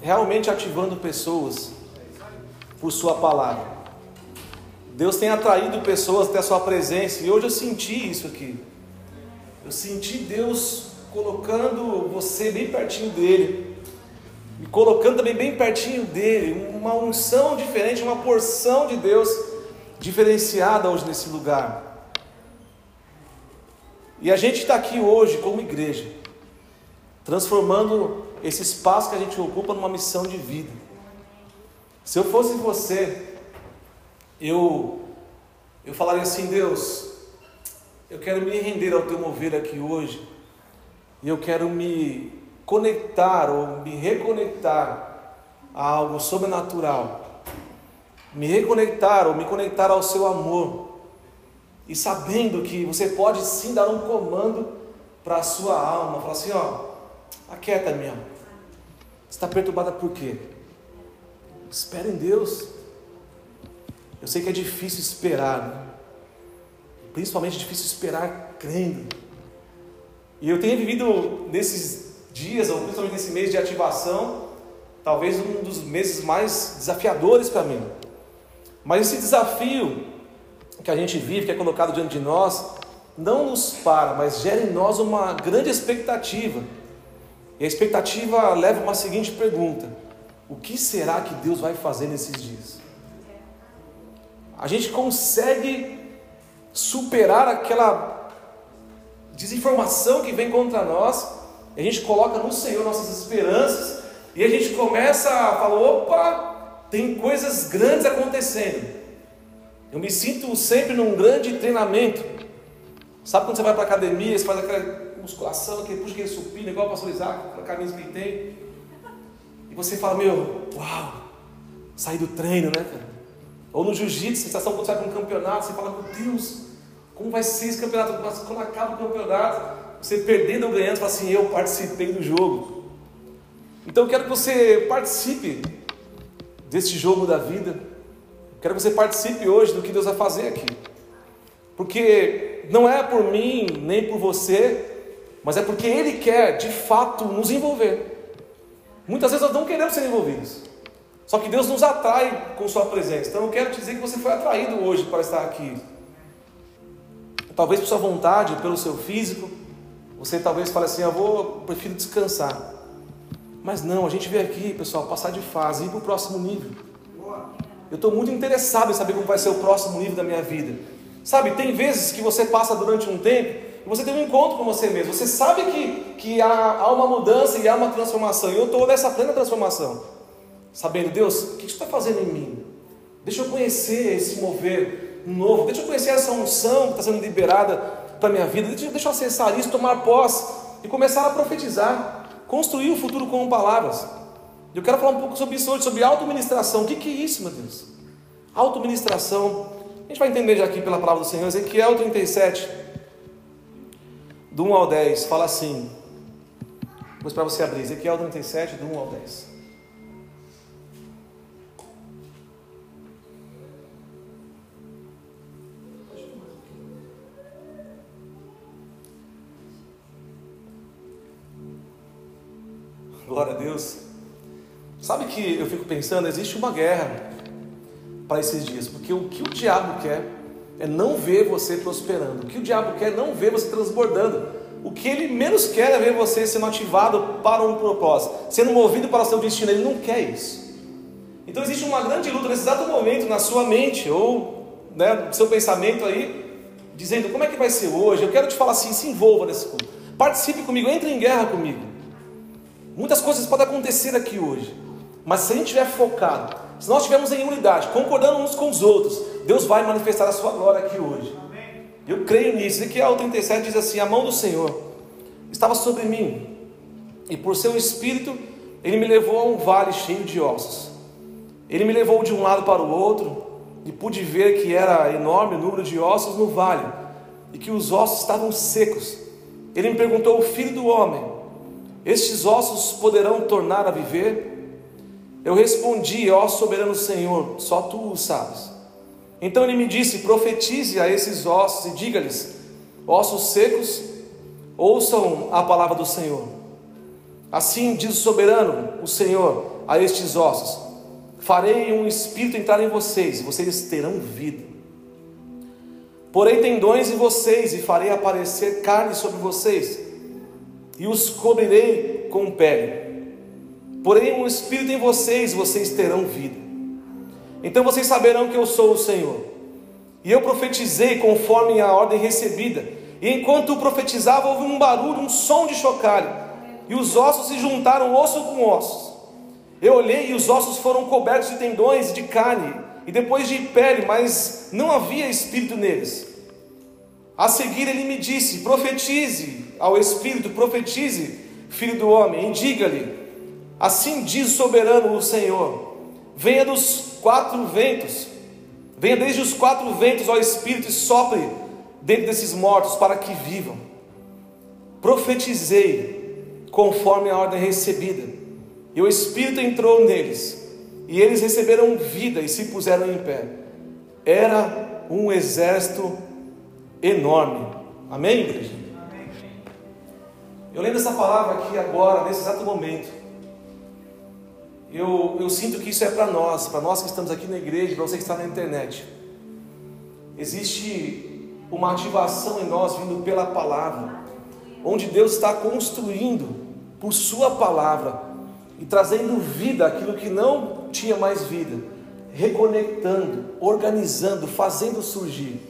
realmente ativando pessoas por Sua palavra. Deus tem atraído pessoas até a Sua presença e hoje eu senti isso aqui. Eu senti Deus colocando você bem pertinho dele e colocando também bem pertinho dele, uma unção diferente, uma porção de Deus diferenciada hoje nesse lugar. E a gente está aqui hoje como igreja, transformando esse espaço que a gente ocupa numa missão de vida. Se eu fosse você, eu, eu falaria assim: Deus, eu quero me render ao teu mover aqui hoje, e eu quero me conectar ou me reconectar a algo sobrenatural, me reconectar ou me conectar ao seu amor, e sabendo que você pode sim dar um comando para a sua alma, falar assim: ó, aquieta minha alma, está perturbada por quê? Espera em Deus. Eu sei que é difícil esperar, né? principalmente difícil esperar crendo. E eu tenho vivido nesses dias, ou principalmente nesse mês de ativação, talvez um dos meses mais desafiadores para mim. Mas esse desafio que a gente vive, que é colocado diante de nós, não nos para, mas gera em nós uma grande expectativa. E a expectativa leva uma seguinte pergunta: o que será que Deus vai fazer nesses dias? A gente consegue superar aquela desinformação que vem contra nós a gente coloca no Senhor nossas esperanças e a gente começa a falar: opa, tem coisas grandes acontecendo. Eu me sinto sempre num grande treinamento. Sabe quando você vai para a academia, você faz aquela musculação, aquele puxa aquele supino, igual o pastor Isaac, aquela camisa que ele tem. E você fala: meu, uau, saí do treino, né, cara? Ou no jiu-jitsu, sensação quando você vai para um campeonato, você fala: meu Deus, como vai ser esse campeonato? Quando acaba o campeonato, você perdendo ou ganhando, fala assim: Eu participei do jogo. Então eu quero que você participe desse jogo da vida. Quero que você participe hoje do que Deus vai fazer aqui. Porque não é por mim, nem por você, mas é porque Ele quer de fato nos envolver. Muitas vezes nós não queremos ser envolvidos. Só que Deus nos atrai com Sua presença. Então eu quero dizer que você foi atraído hoje para estar aqui. Talvez por sua vontade, pelo seu físico, você talvez fale assim: eu vou, prefiro descansar. Mas não, a gente veio aqui, pessoal, passar de fase, ir para o próximo nível. Eu estou muito interessado em saber como vai ser o próximo nível da minha vida. Sabe, tem vezes que você passa durante um tempo e você tem um encontro com você mesmo. Você sabe que, que há, há uma mudança e há uma transformação. E eu estou nessa plena transformação. Sabendo, Deus, o que você está fazendo em mim? Deixa eu conhecer esse mover novo. Deixa eu conhecer essa unção que está sendo liberada para a minha vida, deixa eu acessar isso, tomar posse e começar a profetizar, construir o futuro com palavras. Eu quero falar um pouco sobre isso hoje, sobre auto-ministração. O que, que é isso, meu Deus? Auto-ministração. A gente vai entender já aqui pela palavra do Senhor. Ezequiel 37, do 1 ao 10, fala assim. Vou para você abrir. Ezequiel 37, do 1 ao 10. Glória a Deus. Sabe que eu fico pensando, existe uma guerra para esses dias, porque o que o diabo quer é não ver você prosperando. O que o diabo quer é não ver você transbordando. O que ele menos quer é ver você sendo ativado para um propósito, sendo movido para o seu destino. Ele não quer isso. Então existe uma grande luta nesse exato momento na sua mente ou né, no seu pensamento aí, dizendo como é que vai ser hoje. Eu quero te falar assim: se envolva nesse culto, participe comigo, entre em guerra comigo. Muitas coisas podem acontecer aqui hoje, mas se a gente estiver focado, se nós estivermos em unidade, concordando uns com os outros, Deus vai manifestar a sua glória aqui hoje. Eu creio nisso. Ezequiel 37 diz assim: A mão do Senhor estava sobre mim, e por seu espírito ele me levou a um vale cheio de ossos. Ele me levou de um lado para o outro, e pude ver que era enorme o número de ossos no vale, e que os ossos estavam secos. Ele me perguntou: Filho do homem, estes ossos poderão tornar a viver? Eu respondi: Ó soberano Senhor, só tu o sabes. Então ele me disse: Profetize a esses ossos e diga-lhes: Ossos secos, ouçam a palavra do Senhor. Assim diz o soberano, o Senhor, a estes ossos: Farei um espírito entrar em vocês, vocês terão vida. Porei tendões em vocês, e farei aparecer carne sobre vocês, e os cobrirei com pele. Porém, um espírito em vocês, vocês terão vida. Então vocês saberão que eu sou o Senhor. E eu profetizei conforme a ordem recebida. E enquanto profetizava, houve um barulho, um som de chocalho. E os ossos se juntaram osso com ossos. Eu olhei e os ossos foram cobertos de tendões de carne, e depois de pele, mas não havia espírito neles. A seguir ele me disse: Profetize ao espírito, profetize, filho do homem, e diga-lhe: Assim diz soberano o Senhor: Venha dos quatro ventos, venha desde os quatro ventos ao Espírito e sopre dentro desses mortos para que vivam. Profetizei conforme a ordem recebida, e o Espírito entrou neles, e eles receberam vida e se puseram em pé. Era um exército enorme. Amém, igreja? Eu lendo essa palavra aqui agora, nesse exato momento eu, eu sinto que isso é para nós, para nós que estamos aqui na igreja, para você que está na internet. Existe uma ativação em nós vindo pela palavra, onde Deus está construindo por Sua palavra e trazendo vida aquilo que não tinha mais vida, reconectando, organizando, fazendo surgir.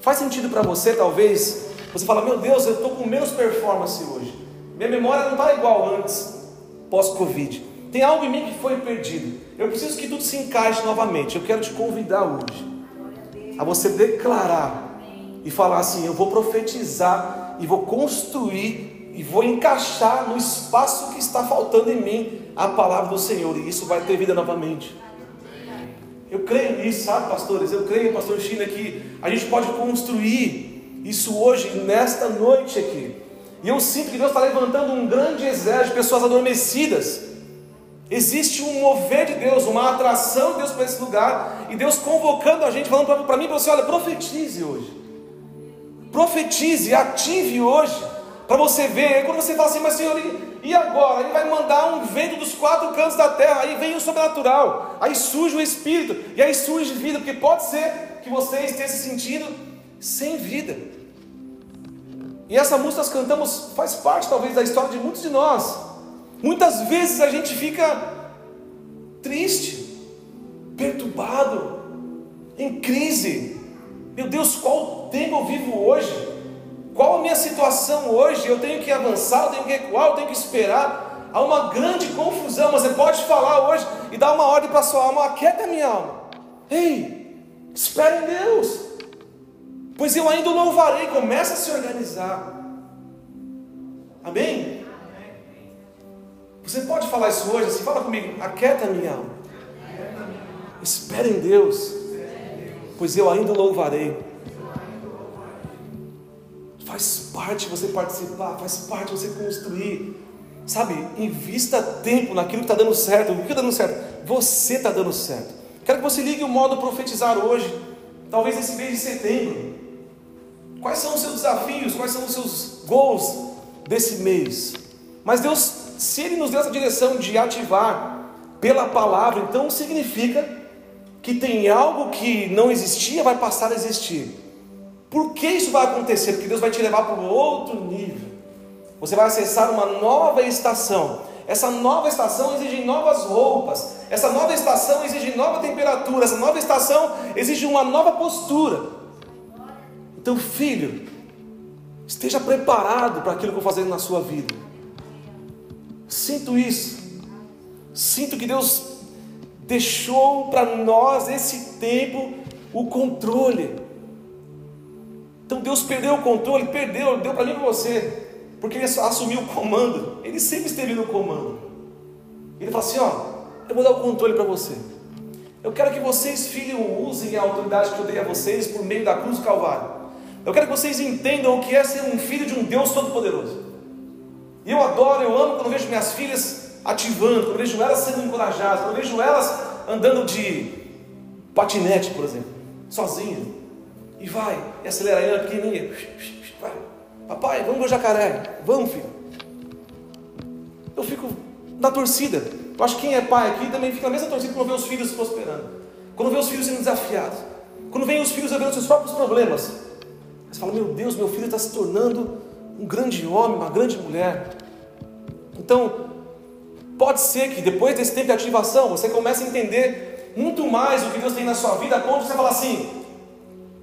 Faz sentido para você, talvez? Você fala, meu Deus, eu estou com menos performance hoje. Minha memória não está igual antes, pós-Covid. Tem algo em mim que foi perdido. Eu preciso que tudo se encaixe novamente. Eu quero te convidar hoje a você declarar e falar assim: eu vou profetizar e vou construir e vou encaixar no espaço que está faltando em mim a palavra do Senhor, e isso vai ter vida novamente. Eu creio nisso, sabe, pastores? Eu creio, pastor China, que a gente pode construir isso hoje, nesta noite aqui. E eu sinto que Deus está levantando um grande exército de pessoas adormecidas Existe um mover de Deus, uma atração de Deus para esse lugar, e Deus convocando a gente, falando para mim, para você: olha, profetize hoje, profetize, ative hoje, para você ver. Aí quando você fala assim, mas Senhor, e agora? Ele vai mandar um vento dos quatro cantos da terra, aí vem o sobrenatural, aí surge o Espírito, e aí surge vida, porque pode ser que você esteja se sentindo sem vida. E essa música nós cantamos faz parte talvez da história de muitos de nós. Muitas vezes a gente fica triste, perturbado, em crise. Meu Deus, qual tempo eu vivo hoje? Qual a minha situação hoje? Eu tenho que avançar, eu tenho que recuar, eu tenho que esperar. Há uma grande confusão, mas você pode falar hoje e dar uma ordem para a sua alma: aquieta minha alma. Ei, espere em Deus, pois eu ainda louvarei. Começa a se organizar. Amém? Você pode falar isso hoje assim? Fala comigo, aquieta minha alma. Espera em Deus, pois eu ainda louvarei. Faz parte você participar, faz parte você construir. Sabe, invista tempo naquilo que está dando certo. O que está dando certo? Você está dando certo. Quero que você ligue o modo profetizar hoje, talvez nesse mês de setembro. Quais são os seus desafios? Quais são os seus goals desse mês? Mas Deus Se Ele nos deu essa direção de ativar pela palavra, então significa que tem algo que não existia vai passar a existir. Por que isso vai acontecer? Porque Deus vai te levar para um outro nível. Você vai acessar uma nova estação. Essa nova estação exige novas roupas. Essa nova estação exige nova temperatura. Essa nova estação exige uma nova postura. Então, filho, esteja preparado para aquilo que eu vou fazer na sua vida. Sinto isso. Sinto que Deus deixou para nós esse tempo o controle. Então Deus perdeu o controle, perdeu, deu para mim e para você, porque Ele assumiu o comando, Ele sempre esteve no comando. Ele falou assim: Ó, eu vou dar o controle para você. Eu quero que vocês, filhos, usem a autoridade que eu dei a vocês por meio da cruz do Calvário. Eu quero que vocês entendam o que é ser um filho de um Deus Todo-Poderoso. E eu adoro, eu amo quando vejo minhas filhas ativando, quando vejo elas sendo encorajadas, quando vejo elas andando de patinete, por exemplo, sozinhas. E vai, e acelera ela pequenininha. Vai. Papai, vamos ver o jacaré. Vamos, filho. Eu fico na torcida. Eu acho que quem é pai aqui também fica na mesma torcida quando vê os filhos prosperando. Quando vê os filhos sendo desafiados. Quando vê os filhos vendo seus próprios problemas. Você fala, meu Deus, meu filho está se tornando um grande homem, uma grande mulher. Então, pode ser que depois desse tempo de ativação, você comece a entender muito mais o que Deus tem na sua vida, de você falar assim,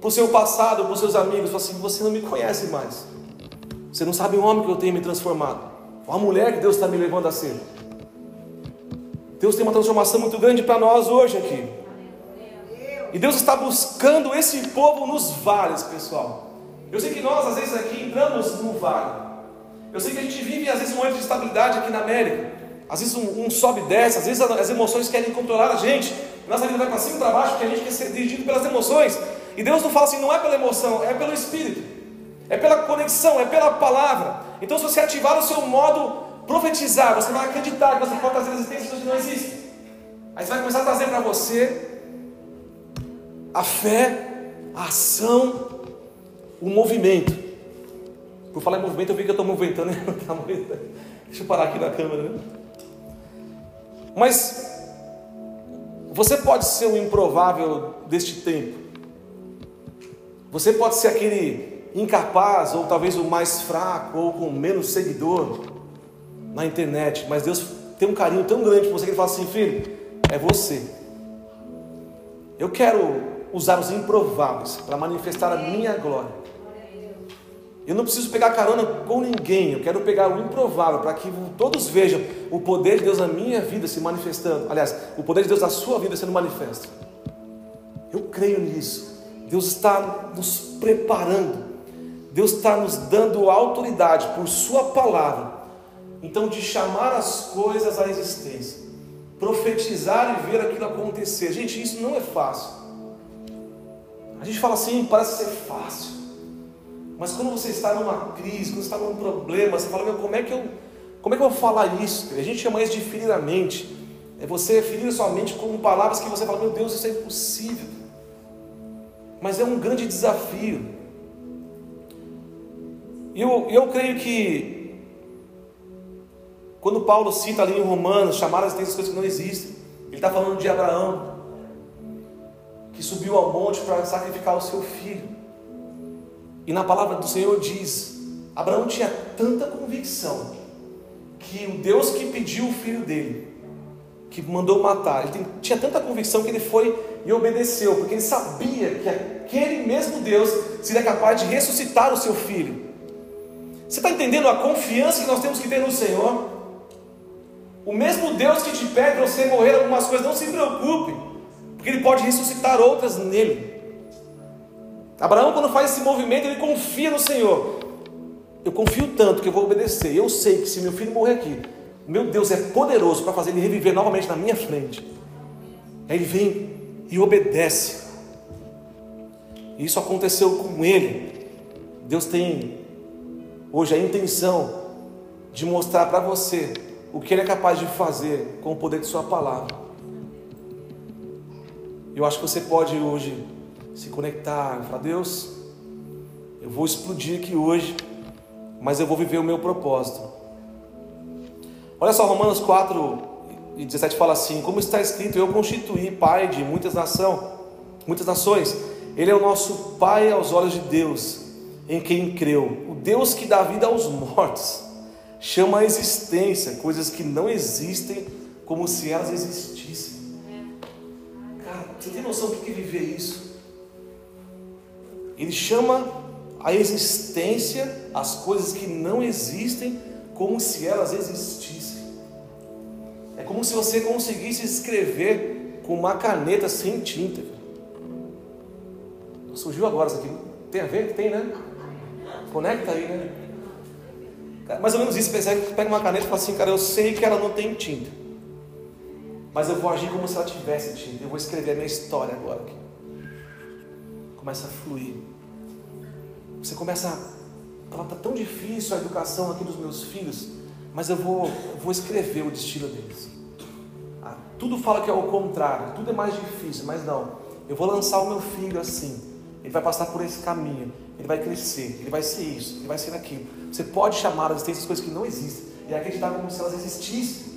para o seu passado, para os seus amigos, assim: você não me conhece mais. Você não sabe o homem que eu tenho me transformado, a mulher que Deus está me levando a ser. Deus tem uma transformação muito grande para nós hoje aqui. E Deus está buscando esse povo nos vales, pessoal. Eu sei que nós, às vezes, aqui entramos no vale. Eu sei que a gente vive, às vezes, um momento de estabilidade aqui na América. Às vezes, um, um sobe e desce, às vezes, as emoções querem controlar a gente. Nossa vida vai para cima e para baixo, porque a gente quer ser dirigido pelas emoções. E Deus não fala assim, não é pela emoção, é pelo Espírito, é pela conexão, é pela palavra. Então, se você ativar o seu modo profetizar, você vai acreditar que você pode trazer existências que não existem. Aí você vai começar a trazer para você a fé, a ação, o movimento. Por falar em movimento, eu vi que eu estou movimentando. Deixa eu parar aqui na câmera. Né? Mas você pode ser o improvável deste tempo. Você pode ser aquele incapaz, ou talvez o mais fraco, ou com menos seguidor na internet, mas Deus tem um carinho tão grande por você que Ele fala assim: filho, é você. Eu quero usar os improváveis para manifestar a minha glória. Eu não preciso pegar carona com ninguém, eu quero pegar o improvável para que todos vejam o poder de Deus na minha vida se manifestando. Aliás, o poder de Deus na sua vida sendo manifesto. Eu creio nisso. Deus está nos preparando, Deus está nos dando autoridade por Sua palavra, então de chamar as coisas à existência, profetizar e ver aquilo acontecer. Gente, isso não é fácil. A gente fala assim, parece ser fácil, mas quando você está numa crise, quando você está num problema, você fala, meu, como é que eu, como é que eu vou falar isso? A gente chama isso de ferir a mente. É você ferir a sua mente com palavras que você fala, meu Deus, isso é impossível mas é um grande desafio. E eu, eu creio que, quando Paulo cita ali em Romanos, chamar as coisas que não existem, ele está falando de Abraão, que subiu ao monte para sacrificar o seu filho. E na palavra do Senhor diz: Abraão tinha tanta convicção que o Deus que pediu o filho dele, que mandou matar, ele tinha tanta convicção que ele foi e obedeceu, porque ele sabia que aquele mesmo Deus seria capaz de ressuscitar o seu filho. Você está entendendo a confiança que nós temos que ter no Senhor? O mesmo Deus que te pede para você morrer algumas coisas, não se preocupe, porque Ele pode ressuscitar outras nele. Abraão, quando faz esse movimento, ele confia no Senhor. Eu confio tanto que eu vou obedecer. Eu sei que se meu filho morrer aqui, meu Deus é poderoso para fazer ele reviver novamente na minha frente. Aí ele vem e obedece. Isso aconteceu com ele. Deus tem hoje a intenção de mostrar para você o que ele é capaz de fazer com o poder de sua palavra. Eu acho que você pode hoje se conectar, falar, Deus, eu vou explodir aqui hoje, mas eu vou viver o meu propósito. Olha só, Romanos 4 e 17 fala assim: Como está escrito, eu constituí pai de muitas, nação, muitas nações. Ele é o nosso pai aos olhos de Deus, em quem creu. O Deus que dá vida aos mortos, chama a existência coisas que não existem como se elas existissem. Cara, você tem noção do que é viver isso? Ele chama a existência as coisas que não existem como se elas existissem. É como se você conseguisse escrever com uma caneta sem tinta. Surgiu agora isso aqui. Tem a ver? Tem, né? Conecta aí, né? Mais ou menos isso. Você pega uma caneta e fala assim, cara, eu sei que ela não tem tinta. Mas eu vou agir como se ela tivesse tinta. Eu vou escrever a minha história agora aqui. Começa a fluir. Você começa a. Ela está tão difícil a educação aqui dos meus filhos, mas eu vou, vou escrever o destino deles. Ah, tudo fala que é o contrário, tudo é mais difícil, mas não. Eu vou lançar o meu filho assim. Ele vai passar por esse caminho, ele vai crescer, ele vai ser isso, ele vai ser aquilo. Você pode chamar a existência coisas que não existem e acreditar como se elas existissem.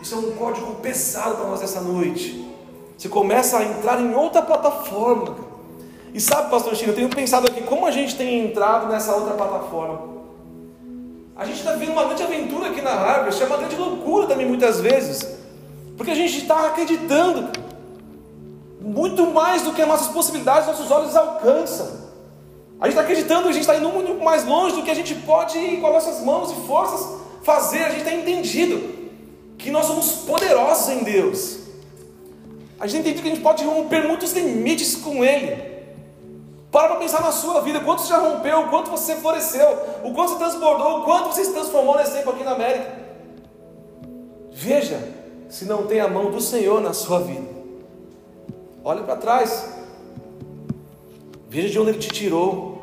Isso é um código pesado para nós essa noite. Você começa a entrar em outra plataforma. E sabe, pastor Chino, eu tenho pensado aqui como a gente tem entrado nessa outra plataforma. A gente está vivendo uma grande aventura aqui na Harvard, chama grande loucura também muitas vezes. Porque a gente está acreditando muito mais do que as nossas possibilidades, nossos olhos alcançam. A gente está acreditando a gente está indo muito mais longe do que a gente pode, com as nossas mãos e forças, fazer. A gente está entendido que nós somos poderosos em Deus. A gente entende que a gente pode romper muitos limites com Ele. Para para pensar na sua vida, quanto você já rompeu, o quanto você floresceu, o quanto você transbordou, o quanto você se transformou nesse tempo aqui na América. Veja se não tem a mão do Senhor na sua vida. Olhe para trás. Veja de onde Ele te tirou.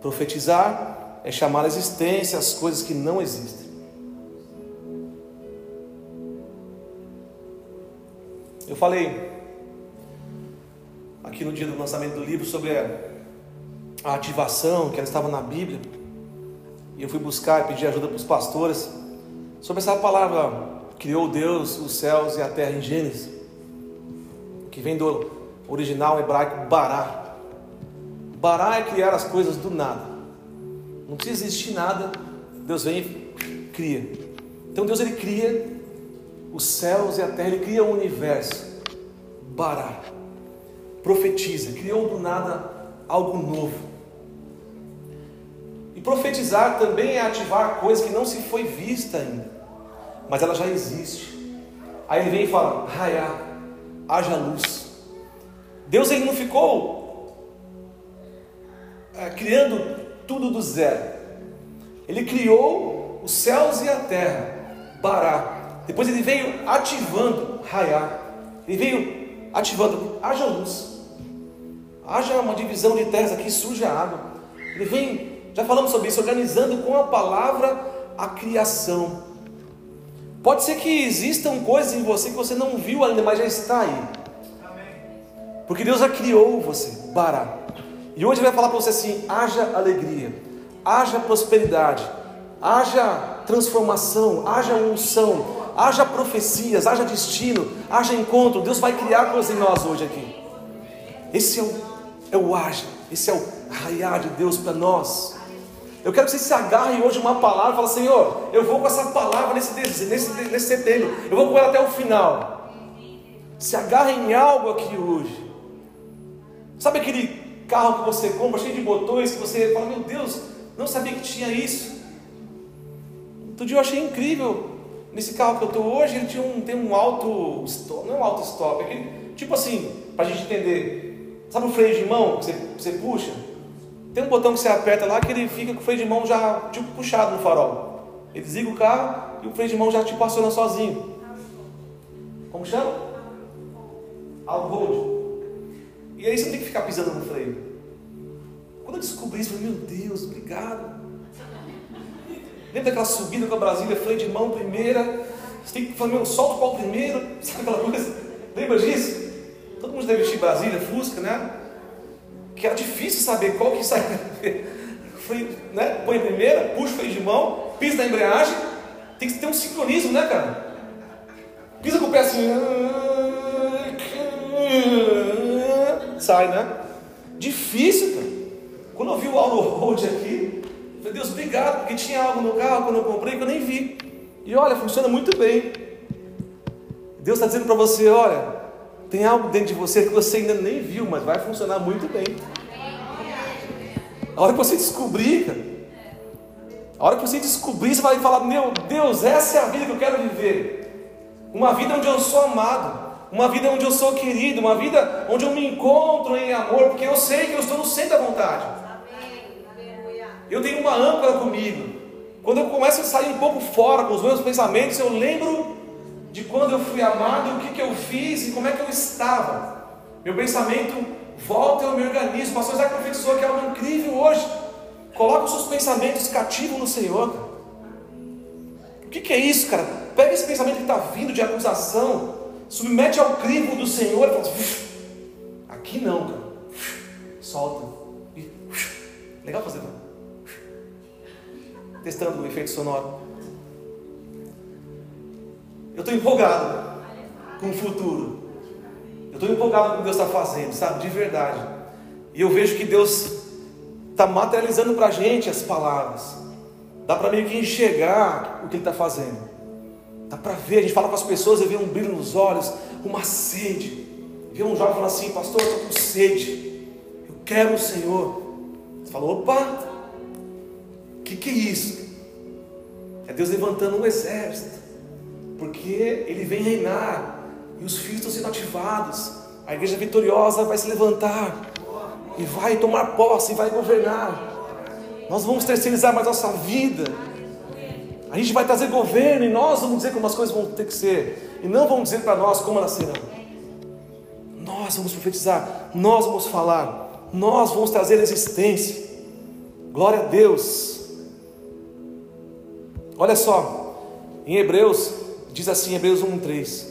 Profetizar é chamar a existência as coisas que não existem. Eu falei aqui no dia do lançamento do livro sobre a ativação, que ela estava na Bíblia. E eu fui buscar e pedir ajuda para os pastores sobre essa palavra criou Deus os céus e a terra em Gênesis, que vem do original hebraico bará. Bará é criar as coisas do nada. Não precisa existir nada, Deus vem e cria. Então Deus ele cria os céus e a terra, ele cria o universo. Bará. Profetiza, criou do nada algo novo. E profetizar também é ativar coisa que não se foi vista ainda, mas ela já existe. Aí ele vem e fala: Raiá, haja luz. Deus ele não ficou é, criando tudo do zero. Ele criou os céus e a terra, Bará. Depois ele veio ativando Raiá. Ele veio ativando, haja luz. Haja uma divisão de terras aqui, surge a água. Ele vem, já falamos sobre isso, organizando com a palavra a criação. Pode ser que existam coisas em você que você não viu ainda, mas já está aí. Porque Deus já criou você, Bará. E hoje ele vai falar para você assim: haja alegria, haja prosperidade, haja transformação, haja unção, haja profecias, haja destino, haja encontro. Deus vai criar coisas em nós hoje aqui. Esse é o, é o haja, esse é o raiar de Deus para nós. Eu quero que você se agarre hoje uma palavra e fale, Senhor, eu vou com essa palavra nesse, nesse, nesse setembro, eu vou com ela até o final. Se agarre em algo aqui hoje. Sabe aquele carro que você compra cheio de botões que você fala, meu Deus, não sabia que tinha isso. Outro dia eu achei incrível. Nesse carro que eu estou hoje, ele tinha um, tem um alto stop, não é um alto stop, é aquele, tipo assim, para a gente entender. Sabe o freio de mão que você, você puxa? Tem um botão que você aperta lá que ele fica com o freio de mão já tipo puxado no farol. Ele desliga o carro e o freio de mão já tipo aciona sozinho. Como chama? Auto hold. E aí você não tem que ficar pisando no freio. Quando eu descobri isso, eu falei, meu Deus, obrigado. Lembra daquela subida com a Brasília, freio de mão primeira? Você tem que falar, meu, solta o pau primeiro, sabe aquela coisa? Lembra disso? Todo mundo deve vestir Brasília, Fusca, né? que era difícil saber qual que sai. Freio, né? Põe a primeira, puxa o freio de mão, pisa na embreagem, Tem que ter um sincronismo, né, cara? Pisa com o pé assim. Sai, né? Difícil, cara. Quando eu vi o Auto Hold aqui, eu falei, Deus, obrigado, porque tinha algo no carro quando eu comprei que eu nem vi. E olha, funciona muito bem. Deus está dizendo para você: olha, tem algo dentro de você que você ainda nem viu, mas vai funcionar muito bem. A hora que você descobrir, cara, a hora que você descobrir, você vai falar: Meu Deus, essa é a vida que eu quero viver. Uma vida onde eu sou amado, uma vida onde eu sou querido, uma vida onde eu me encontro em amor, porque eu sei que eu estou no centro da vontade. Eu tenho uma âncora comigo. Quando eu começo a sair um pouco fora com os meus pensamentos, eu lembro de quando eu fui amado, o que, que eu fiz e como é que eu estava. Meu pensamento volta e eu me organizo. O pastor Isaac profetizou que é algo incrível hoje. Coloca os seus pensamentos cativos no Senhor. O que, que é isso, cara? Pega esse pensamento que está vindo de acusação, submete ao crivo do Senhor e fala assim, aqui não, cara. Solta. Legal fazer, não? testando o efeito sonoro. Eu estou empolgado com o futuro. Eu estou empolgado com o que Deus está fazendo, sabe? De verdade. E eu vejo que Deus está materializando para a gente as palavras. Dá para meio que enxergar o que Ele está fazendo. Dá para ver, a gente fala com as pessoas e vê um brilho nos olhos, uma sede. Vê um jovem falando assim, pastor, eu estou com sede. Eu quero o Senhor. Você falou, opa, que, que é isso? É Deus levantando um exército, porque Ele vem reinar, e os filhos estão sendo ativados, a igreja vitoriosa vai se levantar, e vai tomar posse, e vai governar. Nós vamos terceirizar mais nossa vida, a gente vai trazer governo, e nós vamos dizer como as coisas vão ter que ser, e não vamos dizer para nós como elas serão. Nós vamos profetizar, nós vamos falar, nós vamos trazer existência. Glória a Deus. Olha só, em Hebreus, diz assim, Hebreus 1,3: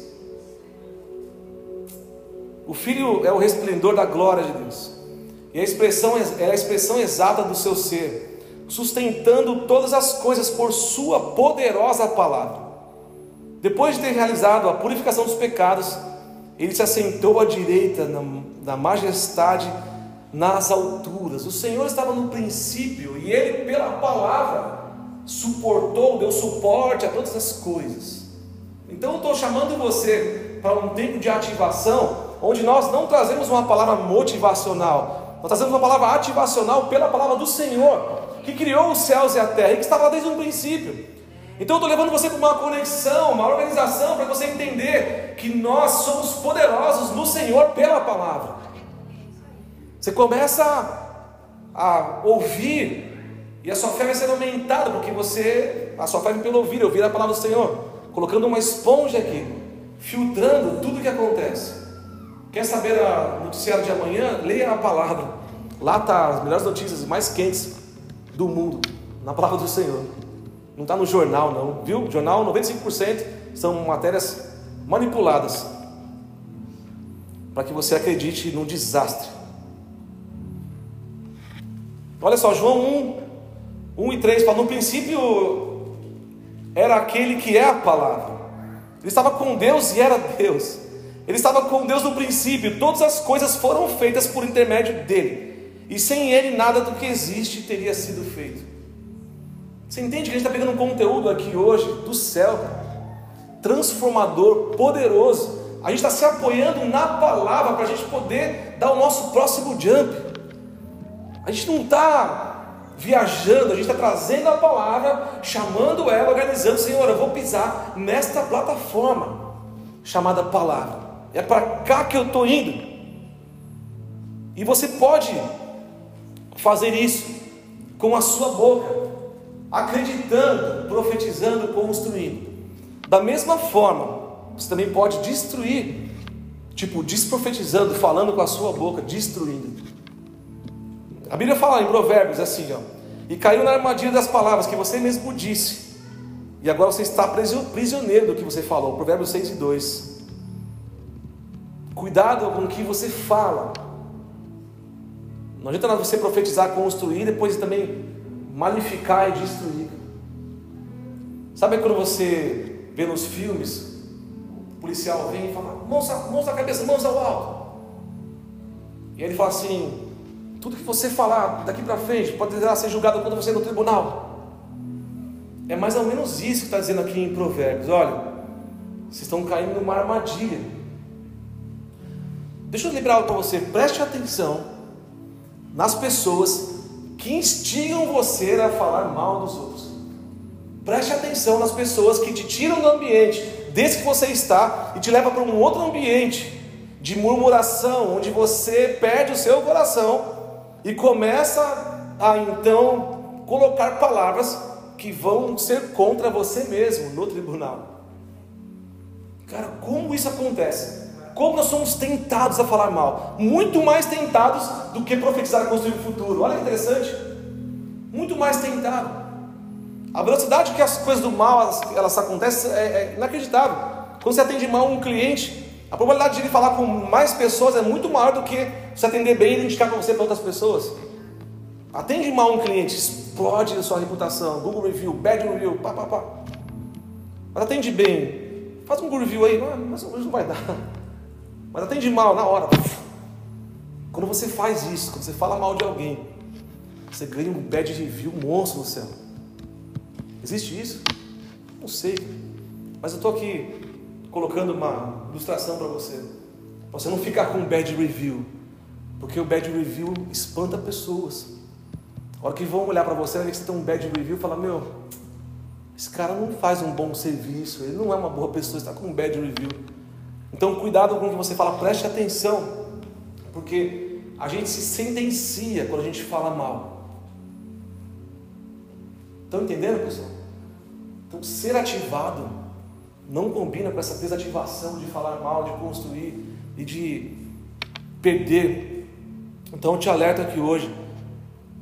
O Filho é o resplendor da glória de Deus, e a expressão é a expressão exata do seu ser, sustentando todas as coisas por Sua poderosa palavra. Depois de ter realizado a purificação dos pecados, ele se assentou à direita na, na majestade nas alturas. O Senhor estava no princípio e ele, pela palavra, suportou, deu suporte a todas as coisas. Então eu estou chamando você para um tempo de ativação, onde nós não trazemos uma palavra motivacional, nós trazemos uma palavra ativacional pela palavra do Senhor, que criou os céus e a terra e que estava desde o princípio. Então eu estou levando você para uma conexão, uma organização, para você entender que nós somos poderosos no Senhor pela palavra. Você começa a ouvir e a sua fé vai ser aumentada, porque você, a sua fé vem pelo ouvir, ouvir a palavra do Senhor, colocando uma esponja aqui, filtrando tudo o que acontece. Quer saber a noticiário de amanhã? Leia a palavra. Lá está as melhores notícias mais quentes do mundo, na palavra do Senhor. Não está no jornal, não, viu? Jornal, 95% são matérias manipuladas para que você acredite no desastre. Olha só, João 1, 1 e 3 fala: No princípio era aquele que é a palavra. Ele estava com Deus e era Deus. Ele estava com Deus no princípio. Todas as coisas foram feitas por intermédio dele. E sem ele nada do que existe teria sido feito. Você entende que a gente está pegando um conteúdo aqui hoje do céu, transformador, poderoso. A gente está se apoiando na palavra para a gente poder dar o nosso próximo jump. A gente não está viajando, a gente está trazendo a palavra, chamando ela, organizando, Senhor, eu vou pisar nesta plataforma chamada palavra. É para cá que eu estou indo. E você pode fazer isso com a sua boca, acreditando, profetizando, construindo. Da mesma forma, você também pode destruir, tipo, desprofetizando, falando com a sua boca, destruindo. A Bíblia fala em Provérbios assim, ó, e caiu na armadilha das palavras que você mesmo disse. E agora você está prisioneiro do que você falou. Provérbios 6 e 2. Cuidado com o que você fala. Não adianta você profetizar, construir, depois também malificar e destruir. Sabe quando você vê nos filmes, o policial vem e fala, mãos, mãos na cabeça, mãos ao alto. E ele fala assim, tudo que você falar daqui para frente pode ser julgado contra você no tribunal. É mais ou menos isso que está dizendo aqui em Provérbios. Olha, vocês estão caindo numa armadilha. Deixa eu lembrar algo para você. Preste atenção nas pessoas que instigam você a falar mal dos outros. Preste atenção nas pessoas que te tiram do ambiente desse que você está e te levam para um outro ambiente de murmuração, onde você perde o seu coração e começa a então colocar palavras que vão ser contra você mesmo no tribunal. Cara, como isso acontece? Como nós somos tentados a falar mal? Muito mais tentados do que profetizar e construir o futuro. Olha que interessante. Muito mais tentado. A velocidade que as coisas do mal elas, elas acontecem é, é inacreditável. Quando você atende mal um cliente, a probabilidade de ele falar com mais pessoas é muito maior do que você atender bem e indicar para você para outras pessoas. Atende mal um cliente, explode a sua reputação. Google Review, Bad Review, pá, pá, pá. Mas atende bem, faz um Google Review aí, mas hoje não vai dar. Mas atende mal na hora. Quando você faz isso, quando você fala mal de alguém, você ganha um bad review monstro no céu. Existe isso? Não sei. Mas eu estou aqui colocando uma ilustração para você. Você não ficar com um bad review, porque o bad review espanta pessoas. A hora que vão olhar para você, ver que você tem um bad review e falar: Meu, esse cara não faz um bom serviço, ele não é uma boa pessoa, está com um bad review. Então, cuidado com o que você fala, preste atenção, porque a gente se sentencia quando a gente fala mal. Estão entendendo, pessoal? Então, ser ativado não combina com essa desativação de falar mal, de construir e de perder. Então eu te alerto aqui hoje,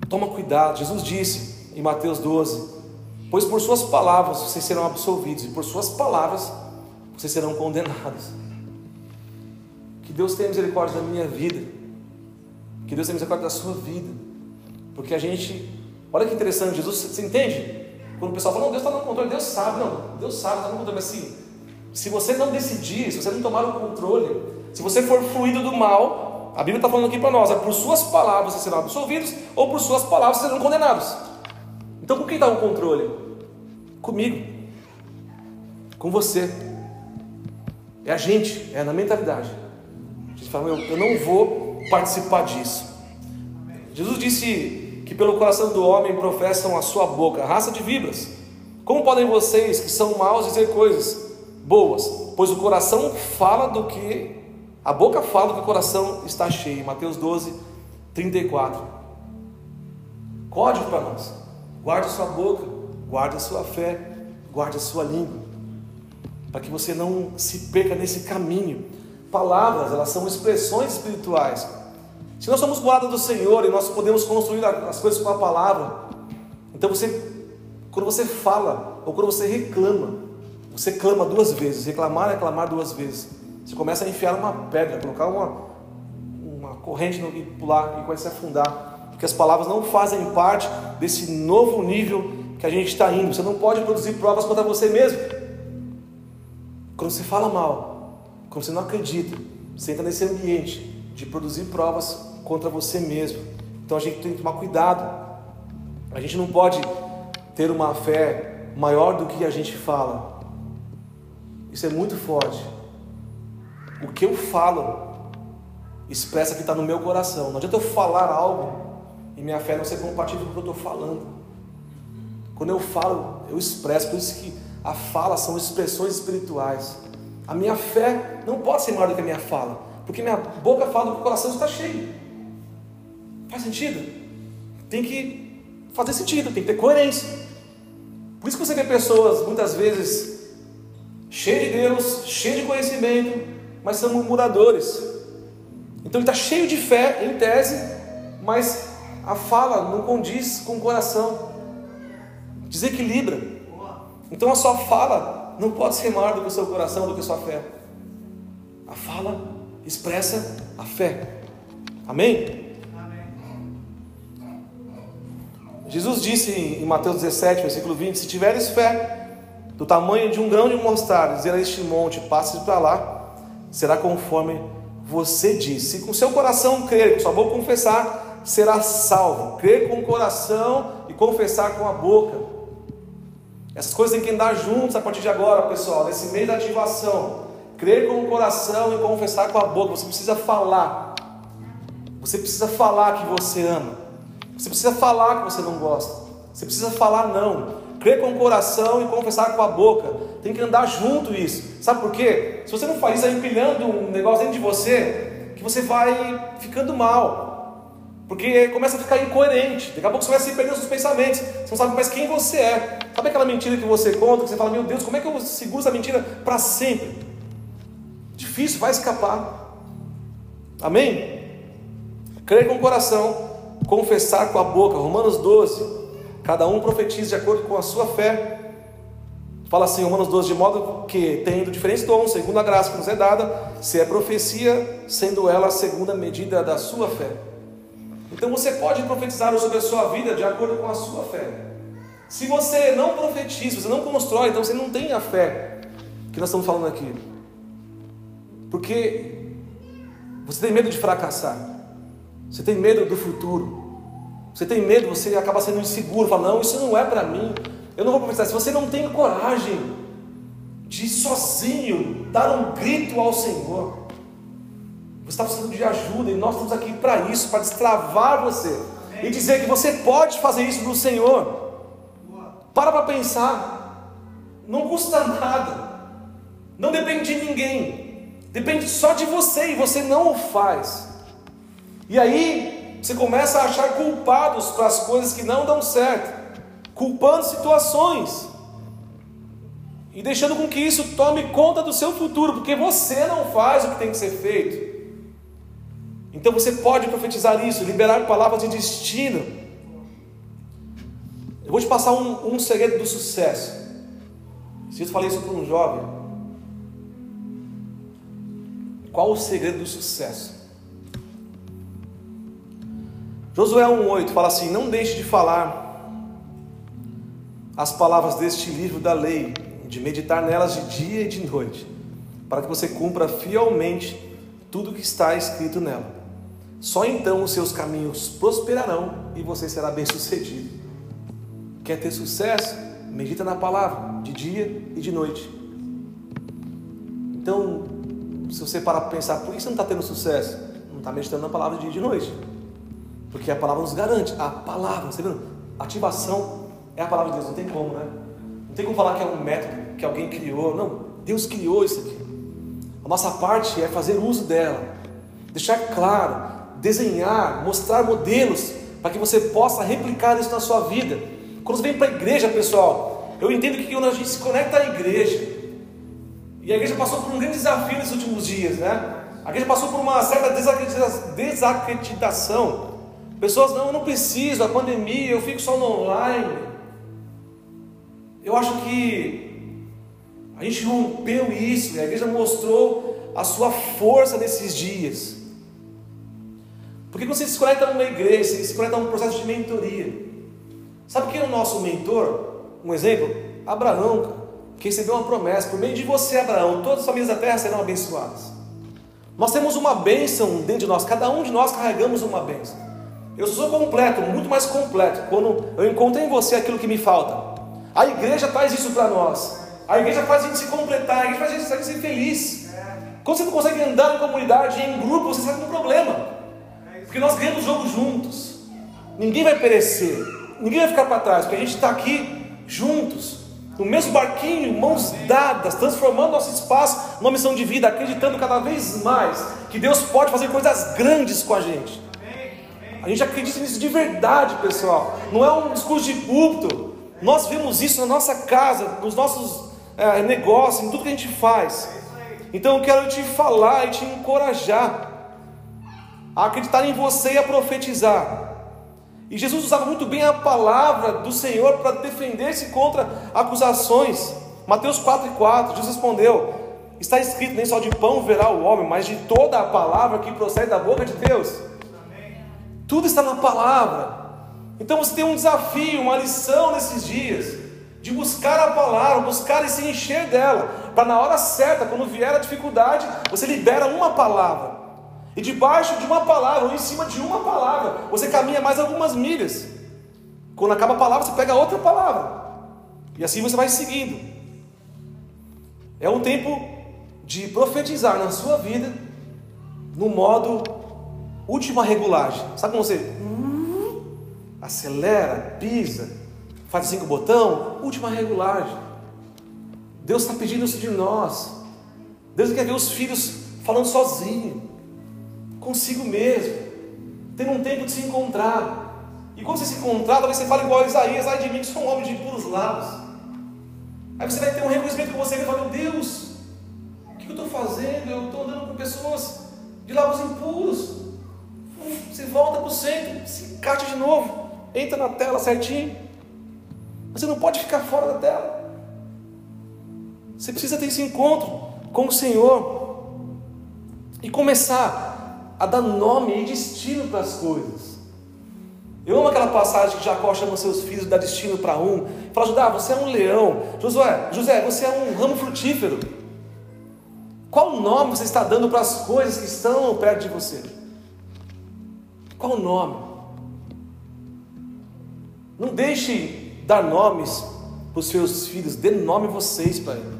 toma cuidado. Jesus disse em Mateus 12: Pois por suas palavras vocês serão absolvidos, e por suas palavras vocês serão condenados. Que Deus tenha misericórdia da minha vida, que Deus tenha misericórdia da sua vida, porque a gente, olha que interessante, Jesus, você entende? Quando o pessoal fala, não, Deus está no controle, Deus sabe, não, Deus sabe, está no controle, mas assim, se você não decidir, se você não tomar o controle, se você for fluido do mal, a Bíblia está falando aqui para nós, é por suas palavras vocês serão absolvidos, ou por suas palavras vocês serão condenados. Então com quem está o controle? Comigo, com você. É a gente, é na mentalidade. A gente fala, eu, eu não vou participar disso. Jesus disse que pelo coração do homem professam a sua boca, raça de vibras. Como podem vocês, que são maus, dizer coisas boas? Pois o coração fala do que, a boca fala que o coração está cheio. Mateus 12, 34. Código para nós. Guarde a sua boca, guarde a sua fé, guarde a sua língua. Para que você não se perca nesse caminho. Palavras, elas são expressões espirituais se nós somos guarda do Senhor e nós podemos construir as coisas com a palavra, então você, quando você fala ou quando você reclama, você clama duas vezes. Reclamar é clamar duas vezes. Você começa a enfiar uma pedra, colocar uma, uma corrente no, e pular e começa a afundar. Porque as palavras não fazem parte desse novo nível que a gente está indo. Você não pode produzir provas contra você mesmo. Quando você fala mal, quando você não acredita, você entra nesse ambiente de produzir provas contra você mesmo. Então a gente tem que tomar cuidado. A gente não pode ter uma fé maior do que a gente fala. Isso é muito forte. O que eu falo expressa que está no meu coração. Não adianta eu falar algo e minha fé não ser compatível com o que eu estou falando. Quando eu falo, eu expresso. Por isso que a fala são expressões espirituais. A minha fé não pode ser maior do que a minha fala, porque minha boca fala que o coração está cheio. Faz sentido? Tem que fazer sentido, tem que ter coerência. Por isso que você vê pessoas muitas vezes cheias de Deus, cheias de conhecimento, mas são murmuradores. Então ele está cheio de fé, em tese, mas a fala não condiz com o coração, desequilibra. Então a sua fala não pode ser maior do que o seu coração, do que a sua fé. A fala expressa a fé. Amém? Jesus disse em Mateus 17, versículo 20: Se tiveres fé do tamanho de um grão de mostarda, dizer a este monte, passe para lá, será conforme você diz. Se com seu coração crer, sua boca confessar, será salvo. Crer com o coração e confessar com a boca. Essas coisas têm que andar juntos a partir de agora, pessoal, nesse meio da ativação. Crer com o coração e confessar com a boca. Você precisa falar. Você precisa falar que você ama. Você precisa falar que você não gosta. Você precisa falar não crer com o coração e confessar com a boca. Tem que andar junto isso. Sabe por quê? Se você não faz isso, vai empilhando um negócio dentro de você, que você vai ficando mal. Porque começa a ficar incoerente. Daqui a pouco você vai se perder os seus pensamentos. Você não sabe mais quem você é. Sabe aquela mentira que você conta, que você fala, meu Deus, como é que eu seguro essa mentira para sempre? Difícil, vai escapar. Amém? Crer com o coração, confessar com a boca. Romanos 12. Cada um profetiza de acordo com a sua fé. Fala assim, Romanos 12, de modo que, tendo diferentes dons, segundo a graça que nos é dada, se é profecia, sendo ela a segunda medida da sua fé. Então você pode profetizar sobre a sua vida de acordo com a sua fé. Se você não profetiza, você não constrói, então você não tem a fé que nós estamos falando aqui. Porque você tem medo de fracassar, você tem medo do futuro, você tem medo, você acaba sendo inseguro, fala, não, isso não é para mim, eu não vou profetizar. Se você não tem coragem de sozinho dar um grito ao Senhor, você está precisando de ajuda, e nós estamos aqui para isso, para destravar você e dizer que você pode fazer isso no Senhor. Para para pensar, não custa nada, não depende de ninguém, depende só de você e você não o faz. E aí você começa a achar culpados para as coisas que não dão certo, culpando situações e deixando com que isso tome conta do seu futuro, porque você não faz o que tem que ser feito. Então você pode profetizar isso, liberar palavras de destino. Eu vou te passar um, um segredo do sucesso. Se eu falei isso para um jovem, qual o segredo do sucesso? Josué 1,8 fala assim: Não deixe de falar as palavras deste livro da lei, de meditar nelas de dia e de noite, para que você cumpra fielmente tudo que está escrito nela. Só então os seus caminhos prosperarão e você será bem-sucedido. Quer ter sucesso? Medita na palavra, de dia e de noite. Então, se você parar para pensar, por que você não está tendo sucesso? Não está meditando na palavra de dia e de noite. Porque a palavra nos garante. A palavra, você vendo? Ativação é a palavra de Deus, não tem como, né? Não tem como falar que é um método que alguém criou. Não, Deus criou isso aqui. A nossa parte é fazer uso dela, deixar claro, desenhar, mostrar modelos para que você possa replicar isso na sua vida. Quando você vem para a igreja, pessoal, eu entendo que quando a gente se conecta à igreja, e a igreja passou por um grande desafio nesses últimos dias, né? A igreja passou por uma certa desacreditação Pessoas, não, eu não preciso, a pandemia, eu fico só no online. Eu acho que a gente rompeu isso, a igreja mostrou a sua força nesses dias. Porque quando você se conecta numa igreja, você se conecta num processo de mentoria. Sabe quem é o nosso mentor? Um exemplo? Abraão, que recebeu uma promessa: por meio de você, Abraão, todas as famílias da terra serão abençoadas. Nós temos uma bênção dentro de nós, cada um de nós carregamos uma bênção. Eu sou completo, muito mais completo, quando eu encontro em você aquilo que me falta. A igreja faz isso para nós. A igreja faz a gente se completar, a igreja faz a gente ser feliz. Quando você não consegue andar em comunidade, em grupo, você está com um problema. Porque nós ganhamos o jogo juntos. Ninguém vai perecer, ninguém vai ficar para trás, porque a gente está aqui juntos, no mesmo barquinho, mãos dadas, transformando nosso espaço numa missão de vida, acreditando cada vez mais que Deus pode fazer coisas grandes com a gente. A gente acredita nisso de verdade, pessoal. Não é um discurso de púlpito. Nós vemos isso na nossa casa, nos nossos é, negócios, em tudo que a gente faz. Então eu quero te falar e te encorajar a acreditar em você e a profetizar. E Jesus usava muito bem a palavra do Senhor para defender-se contra acusações. Mateus 4,4, Jesus respondeu: Está escrito, nem só de pão verá o homem, mas de toda a palavra que procede da boca de Deus. Tudo está na palavra. Então você tem um desafio, uma lição nesses dias, de buscar a palavra, buscar e se encher dela, para na hora certa, quando vier a dificuldade, você libera uma palavra. E debaixo de uma palavra, ou em cima de uma palavra, você caminha mais algumas milhas. Quando acaba a palavra, você pega outra palavra. E assim você vai seguindo. É um tempo de profetizar na sua vida no modo última regulagem. Sabe como você acelera, pisa, faz assim com o botão? Última regulagem. Deus está pedindo isso de nós. Deus quer ver os filhos falando sozinho, consigo mesmo, tendo um tempo de se encontrar. E quando você se encontrar, talvez você fale igual a Isaías, ai de mim que sou um homem de puros lábios. Aí você vai ter um reconhecimento com você e vai falar, meu Deus, o que eu estou fazendo? Eu estou andando com pessoas de lábios impuros. Você volta para o centro, se encaixa de novo, entra na tela certinho. Você não pode ficar fora da tela. Você precisa ter esse encontro com o Senhor e começar a dar nome e destino para as coisas. Eu amo aquela passagem que Jacó chama seus filhos e dá destino para um. Fala, Judá, você é um leão. Josué, José, você é um ramo frutífero. Qual nome você está dando para as coisas que estão perto de você? Qual o nome? Não deixe dar nomes para os seus filhos, dê nome vocês para ele.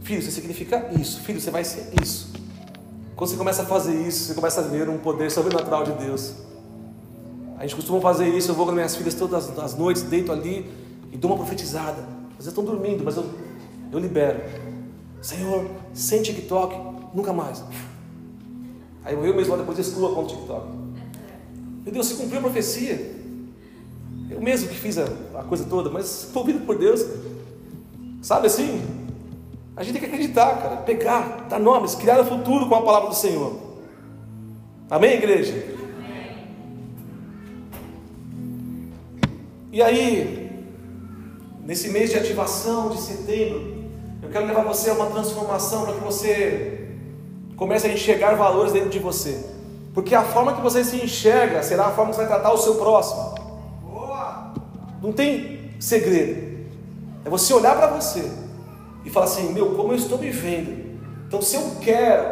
Filho, você significa isso. Filho, você vai ser isso. Quando você começa a fazer isso, você começa a ver um poder sobrenatural de Deus. A gente costuma fazer isso, eu vou com minhas filhas todas as noites, deito ali e dou uma profetizada. Elas estão dormindo, mas eu, eu libero. Senhor, sem TikTok, nunca mais. Aí eu mesmo depois excluo a conta do TikTok. Meu Deus, se cumpriu a profecia. Eu mesmo que fiz a, a coisa toda, mas estou ouvido por Deus. Sabe assim? A gente tem que acreditar, cara. Pegar, dar nomes, criar o futuro com a palavra do Senhor. Amém, igreja? Amém. E aí, nesse mês de ativação de setembro, eu quero levar você a uma transformação para que você comece a enxergar valores dentro de você. Porque a forma que você se enxerga será a forma que você vai tratar o seu próximo. Não tem segredo. É você olhar para você e falar assim: meu, como eu estou me vendo. Então, se eu quero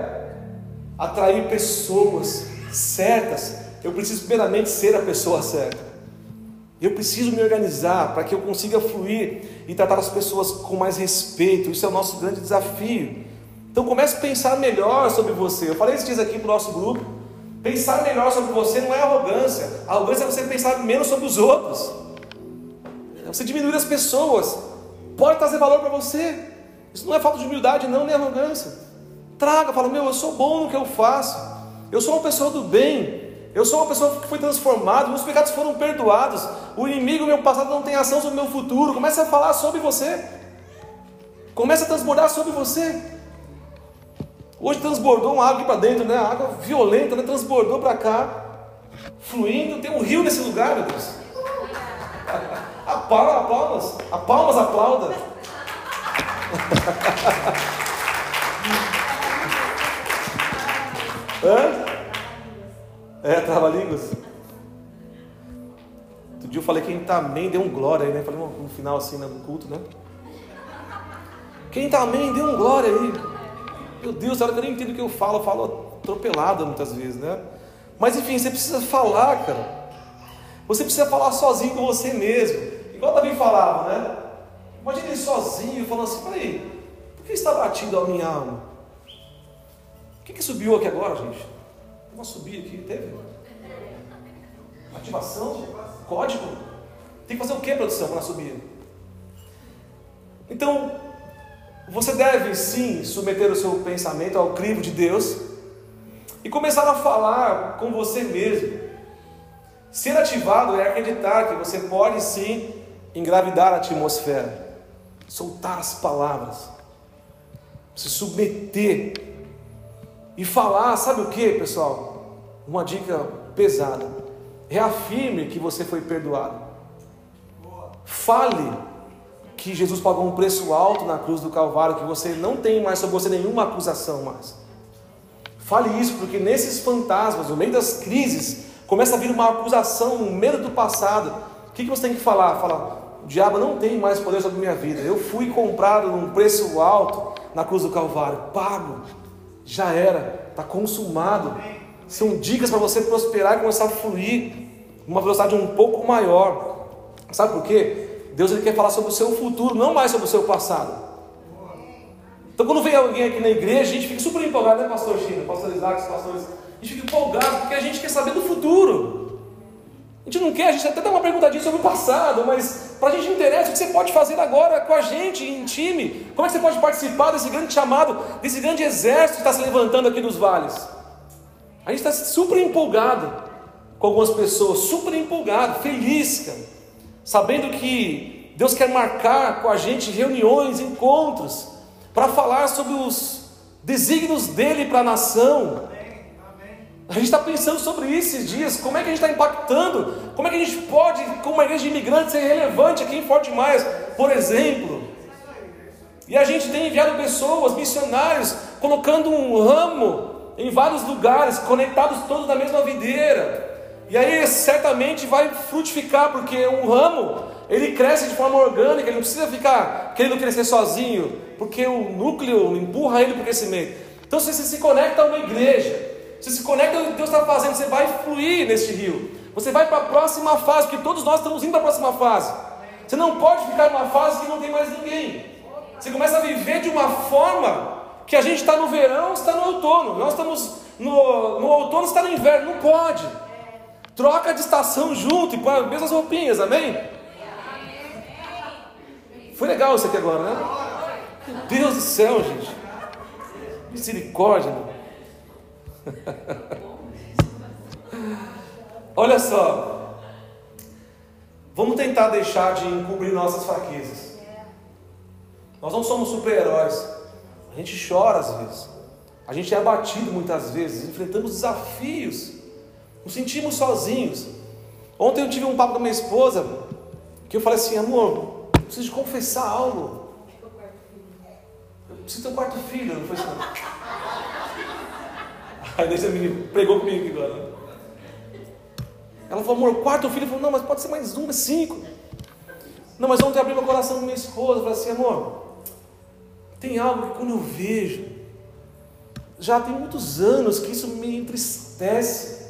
atrair pessoas certas, eu preciso primeiramente ser a pessoa certa. Eu preciso me organizar para que eu consiga fluir e tratar as pessoas com mais respeito. Isso é o nosso grande desafio. Então comece a pensar melhor sobre você. Eu falei esses dias aqui para o nosso grupo. Pensar melhor sobre você não é arrogância. A arrogância é você pensar menos sobre os outros. É você diminuir as pessoas. Pode trazer valor para você. Isso não é falta de humildade, não, nem arrogância. Traga, fala, meu, eu sou bom no que eu faço. Eu sou uma pessoa do bem. Eu sou uma pessoa que foi transformada, meus pecados foram perdoados. O inimigo, meu passado, não tem ação sobre o meu futuro. Comece a falar sobre você. Comece a transbordar sobre você. Hoje transbordou uma água para dentro, né? água violenta, né? transbordou para cá, fluindo. Tem um rio nesse lugar, meu Deus. A palmas, a palmas aplauda. Hã? É, trava-línguas. Outro dia eu falei quem está amém, deu um glória aí, né? Falei no final assim, no culto, né? Quem está amém, dê um glória aí. Meu Deus, a hora que eu nem entendo o que eu falo, eu falo atropelado muitas vezes, né? Mas enfim, você precisa falar, cara. Você precisa falar sozinho com você mesmo. Igual Davi falava, né? Imagina ele sozinho, falando assim, peraí, por que está batido a minha alma? O que, que subiu aqui agora, gente? Vamos subir aqui, teve? Ativação? Código? Tem que fazer o que, produção, para subir? Então, você deve sim submeter o seu pensamento ao crivo de Deus e começar a falar com você mesmo. Ser ativado é acreditar que você pode sim engravidar a atmosfera, soltar as palavras, se submeter e falar, sabe o que, pessoal? Uma dica pesada. Reafirme que você foi perdoado. Fale que Jesus pagou um preço alto na cruz do Calvário, que você não tem mais sobre você nenhuma acusação mais. Fale isso, porque nesses fantasmas, no meio das crises, começa a vir uma acusação, um medo do passado. O que, que você tem que falar? Falar, o diabo não tem mais poder sobre minha vida. Eu fui comprado num preço alto na cruz do Calvário, pago, já era, está consumado. São dicas para você prosperar e começar a fluir uma velocidade um pouco maior. Sabe por quê? Deus ele quer falar sobre o seu futuro, não mais sobre o seu passado. Então, quando vem alguém aqui na igreja, a gente fica super empolgado, né, Pastor China, Pastor Isaac, pastores? A gente fica empolgado porque a gente quer saber do futuro. A gente não quer, a gente até dá uma perguntadinha sobre o passado, mas para a gente interessa o que você pode fazer agora com a gente, em time. Como é que você pode participar desse grande chamado, desse grande exército que está se levantando aqui nos vales? A gente está super empolgado com algumas pessoas, super empolgado, feliz, cara, sabendo que Deus quer marcar com a gente reuniões, encontros, para falar sobre os desígnios dele para a nação a gente está pensando sobre isso esses dias, como é que a gente está impactando, como é que a gente pode, como uma igreja de imigrantes, ser relevante aqui em Forte Mais, por exemplo. E a gente tem enviado pessoas, missionários, colocando um ramo em vários lugares, conectados todos na mesma videira. E aí certamente vai frutificar, porque um ramo, ele cresce de forma orgânica, ele não precisa ficar querendo crescer sozinho, porque o núcleo empurra ele para o crescimento. Então, se você se conecta a uma igreja, você se conecta ao que Deus está fazendo, você vai fluir neste rio. Você vai para a próxima fase, porque todos nós estamos indo para a próxima fase. Você não pode ficar numa fase que não tem mais ninguém. Você começa a viver de uma forma que a gente está no verão, está no outono. Nós estamos no, no outono, está no inverno. Não pode. Troca de estação junto e põe as mesmas roupinhas, amém? Foi legal isso aqui agora, né? Meu Deus do céu, gente. Misericórdia. Olha só, vamos tentar deixar de encobrir nossas fraquezas. Nós não somos super-heróis. A gente chora às vezes. A gente é abatido muitas vezes. Enfrentamos desafios. Nos sentimos sozinhos. Ontem eu tive um papo com minha esposa que eu falei assim, amor, preciso de confessar algo. Eu preciso ter um quarto filho, não foi assim. Aí deixa me pregou comigo agora. Ela falou, amor, quarto filho. Eu falei, não, mas pode ser mais um, cinco. Não, mas ontem eu abri meu coração com minha esposa. Eu falei assim, amor, tem algo que quando eu vejo, já tem muitos anos que isso me entristece.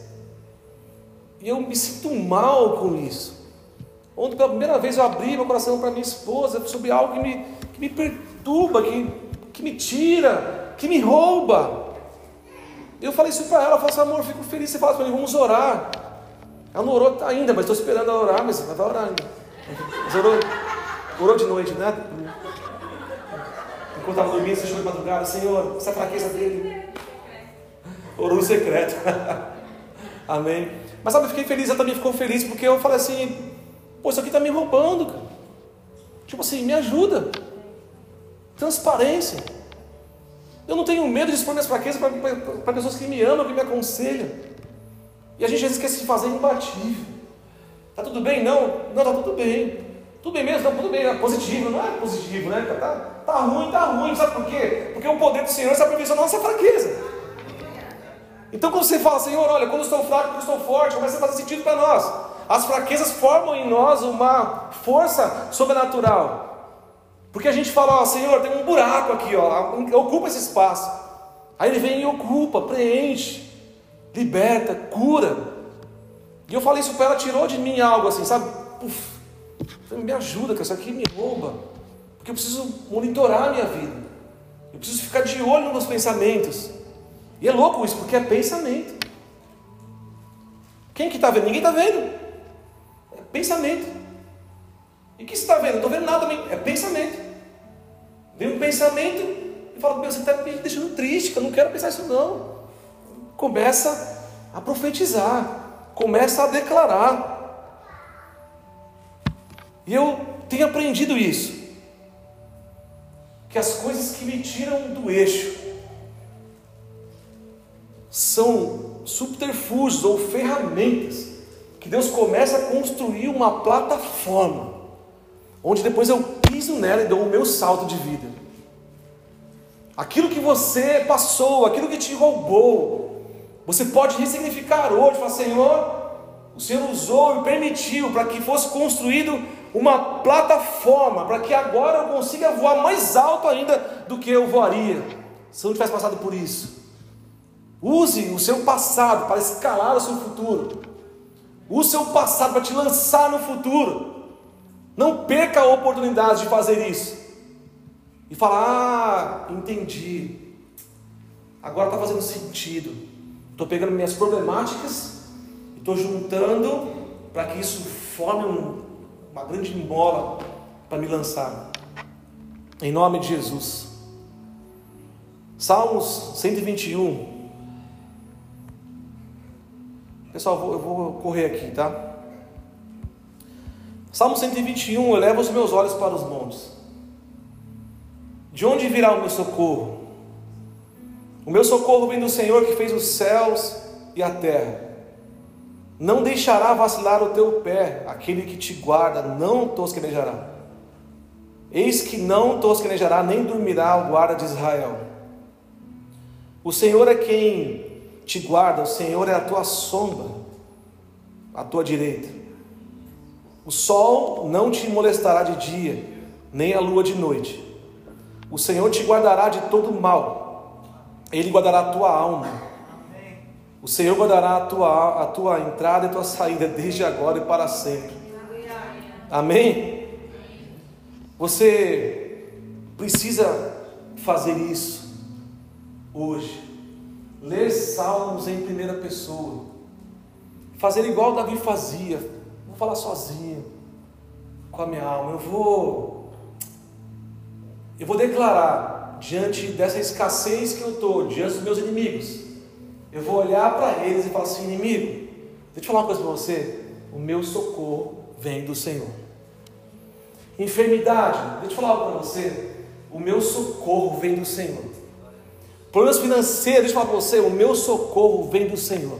E eu me sinto mal com isso. Ontem, pela primeira vez, eu abri meu coração para minha esposa sobre algo que me, que me perturba, que, que me tira, que me rouba. Eu falei isso para ela, ela falou assim, amor, eu fico feliz, você fala para mim, vamos orar. Ela não orou ainda, mas estou esperando ela orar, mas vai orar ainda. Mas orou, orou de noite, né? Enquanto estava dormindo, você chegou de madrugada, Senhor, essa fraqueza dele. Orou em secreto. Amém. Mas sabe, eu fiquei feliz, ela também ficou feliz, porque eu falei assim, pô, isso aqui está me roubando, cara. Tipo assim, me ajuda. Transparência. Eu não tenho medo de expor minhas fraquezas para pessoas que me amam, que me aconselham. E a gente às vezes quer se fazer imbatível. Tá tudo bem? Não, não, tá tudo bem. Tudo bem mesmo? Não, tudo bem, é positivo, não é positivo, né? Tá, tá ruim, tá ruim, sabe por quê? Porque o poder do Senhor está aperfeiçoando a nossa fraqueza. Então quando você fala, Senhor, olha, quando eu estou fraco, quando eu estou forte, começa a fazer sentido para nós. As fraquezas formam em nós uma força sobrenatural. Porque a gente fala, ó, Senhor, tem um buraco aqui, ó, ocupa esse espaço. Aí ele vem e ocupa, preenche, liberta, cura. E eu falei isso para ela, tirou de mim algo assim, sabe? Uf, me ajuda, que isso aqui me rouba. Porque eu preciso monitorar a minha vida. Eu preciso ficar de olho nos meus pensamentos. E é louco isso, porque é pensamento. Quem que está vendo? Ninguém está vendo. É pensamento. E o que você está vendo? Não estou vendo nada. É pensamento. Vem um pensamento e fala, meu, você está me deixando triste, eu não quero pensar isso não. Começa a profetizar, começa a declarar. E eu tenho aprendido isso. Que as coisas que me tiram do eixo são subterfúgios ou ferramentas que Deus começa a construir uma plataforma onde depois eu piso nela e dou o meu salto de vida. Aquilo que você passou, aquilo que te roubou, você pode ressignificar hoje, falar, Senhor, O Senhor usou e permitiu para que fosse construído uma plataforma para que agora eu consiga voar mais alto ainda do que eu voaria se eu não tivesse passado por isso. Use o seu passado para escalar o seu futuro. Use o seu passado para te lançar no futuro. Não perca a oportunidade de fazer isso. E falar: Ah, entendi. Agora está fazendo sentido. Estou pegando minhas problemáticas e estou juntando para que isso forme um uma grande mola para me lançar. Em nome de Jesus. Salmos 121. Pessoal, eu vou, eu vou correr aqui, tá? Salmo 121, eleva os meus olhos para os montes. De onde virá o meu socorro? O meu socorro vem do Senhor que fez os céus e a terra. Não deixará vacilar o teu pé, aquele que te guarda não tosquenejará. Eis que não tosquenejará, nem dormirá o guarda de Israel. O Senhor é quem te guarda, o Senhor é a tua sombra, a tua direita. O sol não te molestará de dia, nem a lua de noite. O Senhor te guardará de todo mal, Ele guardará a tua alma. O Senhor guardará a tua, a tua entrada e a tua saída desde agora e para sempre. Amém? Você precisa fazer isso hoje. Ler salmos em primeira pessoa. Fazer igual Davi fazia. Vou falar sozinho com a minha alma. Eu vou eu vou declarar diante dessa escassez que eu estou, diante dos meus inimigos eu vou olhar para eles e falar assim: inimigo, deixa eu falar uma coisa para você. O meu socorro vem do Senhor. Enfermidade, deixa eu falar para você. O meu socorro vem do Senhor. Problemas financeiros, deixa eu falar para você. O meu socorro vem do Senhor.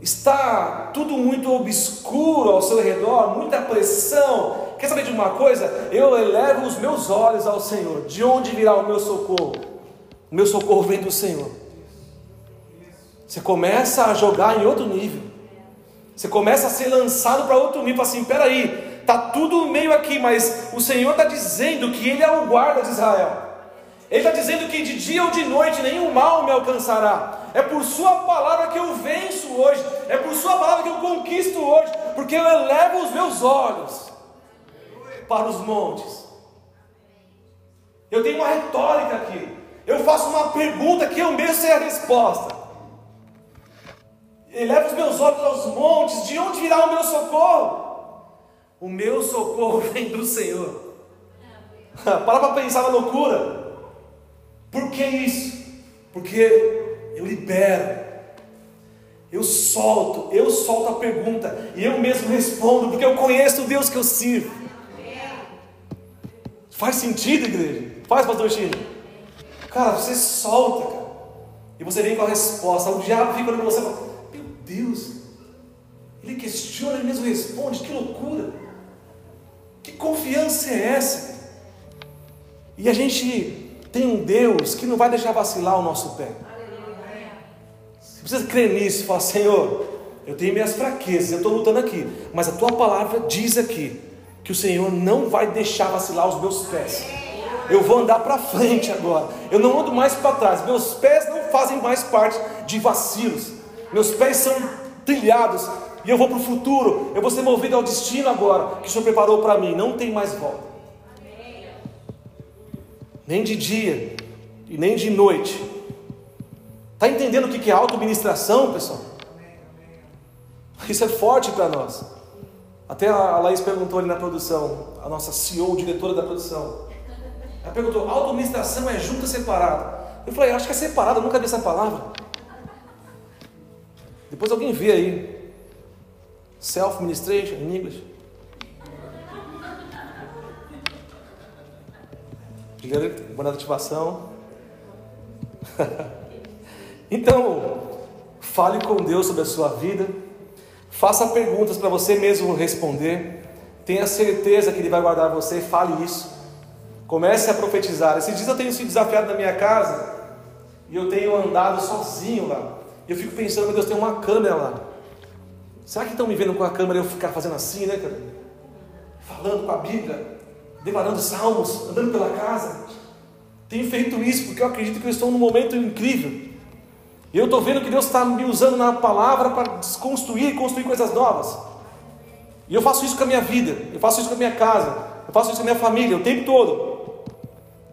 Está tudo muito obscuro ao seu redor, muita pressão. Quer saber de uma coisa? Eu elevo os meus olhos ao Senhor. De onde virá o meu socorro? O meu socorro vem do Senhor. Você começa a jogar em outro nível. Você começa a ser lançado para outro nível. Assim, peraí, tá tudo meio aqui, mas o Senhor está dizendo que Ele é o guarda de Israel. Ele está dizendo que de dia ou de noite nenhum mal me alcançará. É por Sua palavra que eu venço hoje. É por Sua palavra que eu conquisto hoje. Porque eu elevo os meus olhos para os montes. Eu tenho uma retórica aqui. Eu faço uma pergunta que eu mesmo sei a resposta. Eleva os meus olhos aos montes, de onde virá o meu socorro? O meu socorro vem do Senhor. Para para pensar na loucura. Por que isso? Porque eu libero, eu solto, eu solto a pergunta e eu mesmo respondo, porque eu conheço o Deus que eu sirvo. Faz sentido, igreja? Faz, pastor Chino? Cara, você solta, cara, e você vem com a resposta. O diabo fica olhando você e fala: Deus. Ele questiona, ele mesmo responde. Que loucura! Que confiança é essa? E a gente tem um Deus que não vai deixar vacilar o nosso pé. Você precisa crer nisso falar: Senhor, eu tenho minhas fraquezas, eu estou lutando aqui, mas a tua palavra diz aqui que o Senhor não vai deixar vacilar os meus pés. Eu vou andar para frente agora. Eu não ando mais para trás. Meus pés não fazem mais parte de vacilos meus pés são trilhados e eu vou para o futuro, eu vou ser movido ao destino agora que o Senhor preparou para mim, não tem mais volta. Nem de dia e nem de noite. Está entendendo o que é auto-ministração, pessoal? Isso é forte para nós. Até a Laís perguntou ali na produção, a nossa CEO, diretora da produção. Ela perguntou: auto-ministração é junta separada? Eu falei: acho que é separada, nunca vi essa palavra. Depois alguém vê aí. Self-ministration em inglês. Boa ativação. então, fale com Deus sobre a sua vida. Faça perguntas para você mesmo responder. Tenha certeza que Ele vai guardar você. Fale isso. Comece a profetizar. Esses dias eu tenho sido desafiado na minha casa e eu tenho andado sozinho lá. Eu fico pensando, meu Deus, tem uma câmera lá. Será que estão me vendo com a câmera e eu ficar fazendo assim, né, cara? Falando com a Bíblia, declarando salmos, andando pela casa. Tenho feito isso porque eu acredito que eu estou num momento incrível. Eu estou vendo que Deus está me usando na palavra para desconstruir e construir coisas novas. E eu faço isso com a minha vida, eu faço isso com a minha casa, eu faço isso com a minha família, o tempo todo.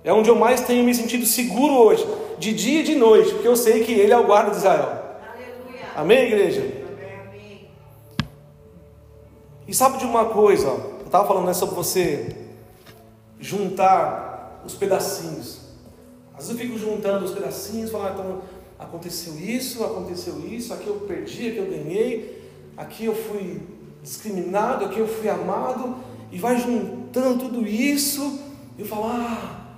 É onde eu mais tenho me sentido seguro hoje, de dia e de noite, porque eu sei que Ele é o guarda de Israel. Aleluia. Amém, igreja? Amém. E sabe de uma coisa, eu estava falando né, sobre você juntar os pedacinhos. Às vezes eu fico juntando os pedacinhos, falando, ah, então aconteceu isso, aconteceu isso, aqui eu perdi, aqui eu ganhei, aqui eu fui discriminado, aqui eu fui amado, e vai juntando tudo isso, e eu falo, ah,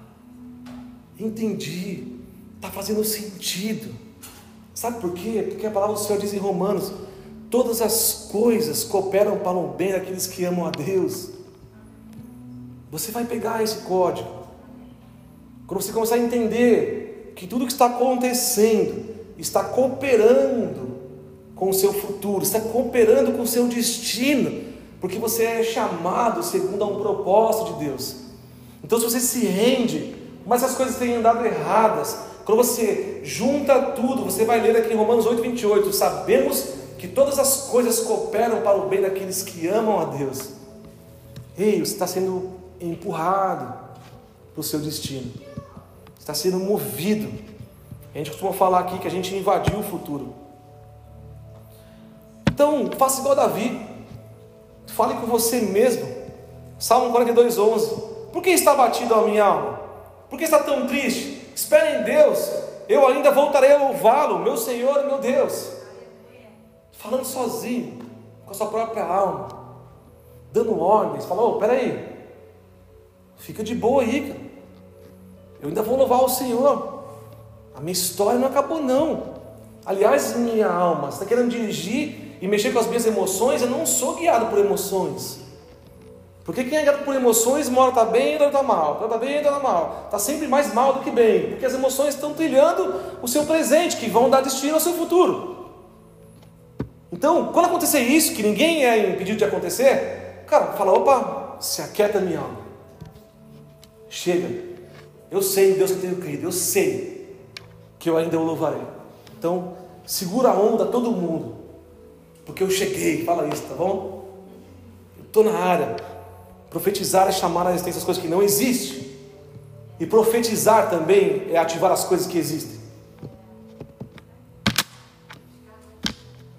entendi, está fazendo sentido. Sabe por quê? Porque a palavra do Senhor diz em Romanos: todas as coisas cooperam para o bem daqueles que amam a Deus. Você vai pegar esse código. Quando você começar a entender que tudo que está acontecendo está cooperando com o seu futuro, está cooperando com o seu destino, porque você é chamado segundo a um propósito de Deus. Então, se você se rende, mas as coisas têm andado erradas, quando você junta tudo, você vai ler aqui em Romanos 8, 28, sabemos que todas as coisas cooperam para o bem daqueles que amam a Deus. Ei, você está sendo empurrado para o seu destino, está sendo movido. A gente costuma falar aqui que a gente invadiu o futuro. Então, faça igual Davi, fale com você mesmo. Salmo 42, 11. Por que está batido a minha alma? Por que está tão triste? Espere em Deus, eu ainda voltarei a louvá-lo, meu Senhor e meu Deus. Falando sozinho, com a sua própria alma, dando ordens, falou: oh, peraí, Fica de boa aí, cara. Eu ainda vou louvar o Senhor. A minha história não acabou, não. Aliás, minha alma, você está querendo dirigir e mexer com as minhas emoções? Eu não sou guiado por emoções. Porque quem é guiado por emoções, uma hora está bem, outra está mal, está bem, outra está mal. Está sempre mais mal do que bem. Porque as emoções estão trilhando o seu presente, que vão dar destino ao seu futuro. Então, quando acontecer isso, que ninguém é impedido de acontecer, cara, fala, opa, se aquieta minha alma. Chega. Eu sei, Deus, que tenho crido. Eu sei que eu ainda o louvarei. Então, segura a onda todo mundo. Porque eu cheguei. Fala isso, tá bom? Eu estou na área. Profetizar é chamar a existência as coisas que não existem. E profetizar também é ativar as coisas que existem.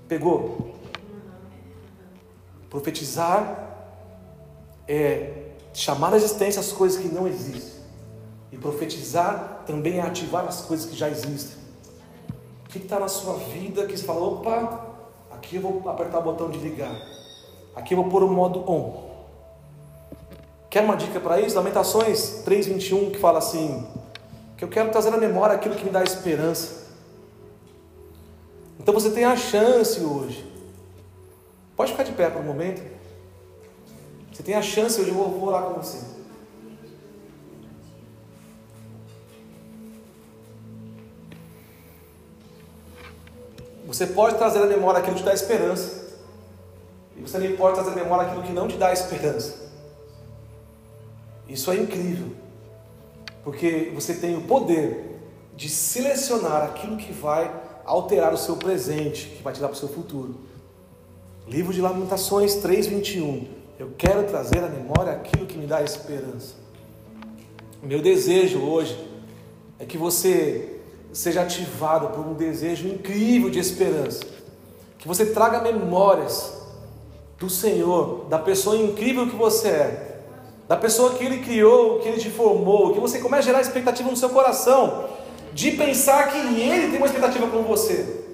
Pegou? Profetizar é chamar à existência as coisas que não existem. E profetizar também é ativar as coisas que já existem. O que está na sua vida que você fala, opa, aqui eu vou apertar o botão de ligar. Aqui eu vou pôr o modo on. Quer uma dica para isso? Lamentações 3,21 que fala assim: que eu quero trazer à memória aquilo que me dá esperança. Então você tem a chance hoje. Pode ficar de pé por um momento. Você tem a chance, eu vou, vou orar com você. Você pode trazer à memória aquilo que te dá esperança. E você nem pode trazer à memória aquilo que não te dá esperança. Isso é incrível. Porque você tem o poder de selecionar aquilo que vai alterar o seu presente, que vai te dar para o seu futuro. Livro de Lamentações 3:21. Eu quero trazer à memória aquilo que me dá esperança. Meu desejo hoje é que você seja ativado por um desejo incrível de esperança. Que você traga memórias do Senhor, da pessoa incrível que você é, da pessoa que Ele criou, que Ele te formou, que você comece a gerar expectativa no seu coração, de pensar que Ele tem uma expectativa com você.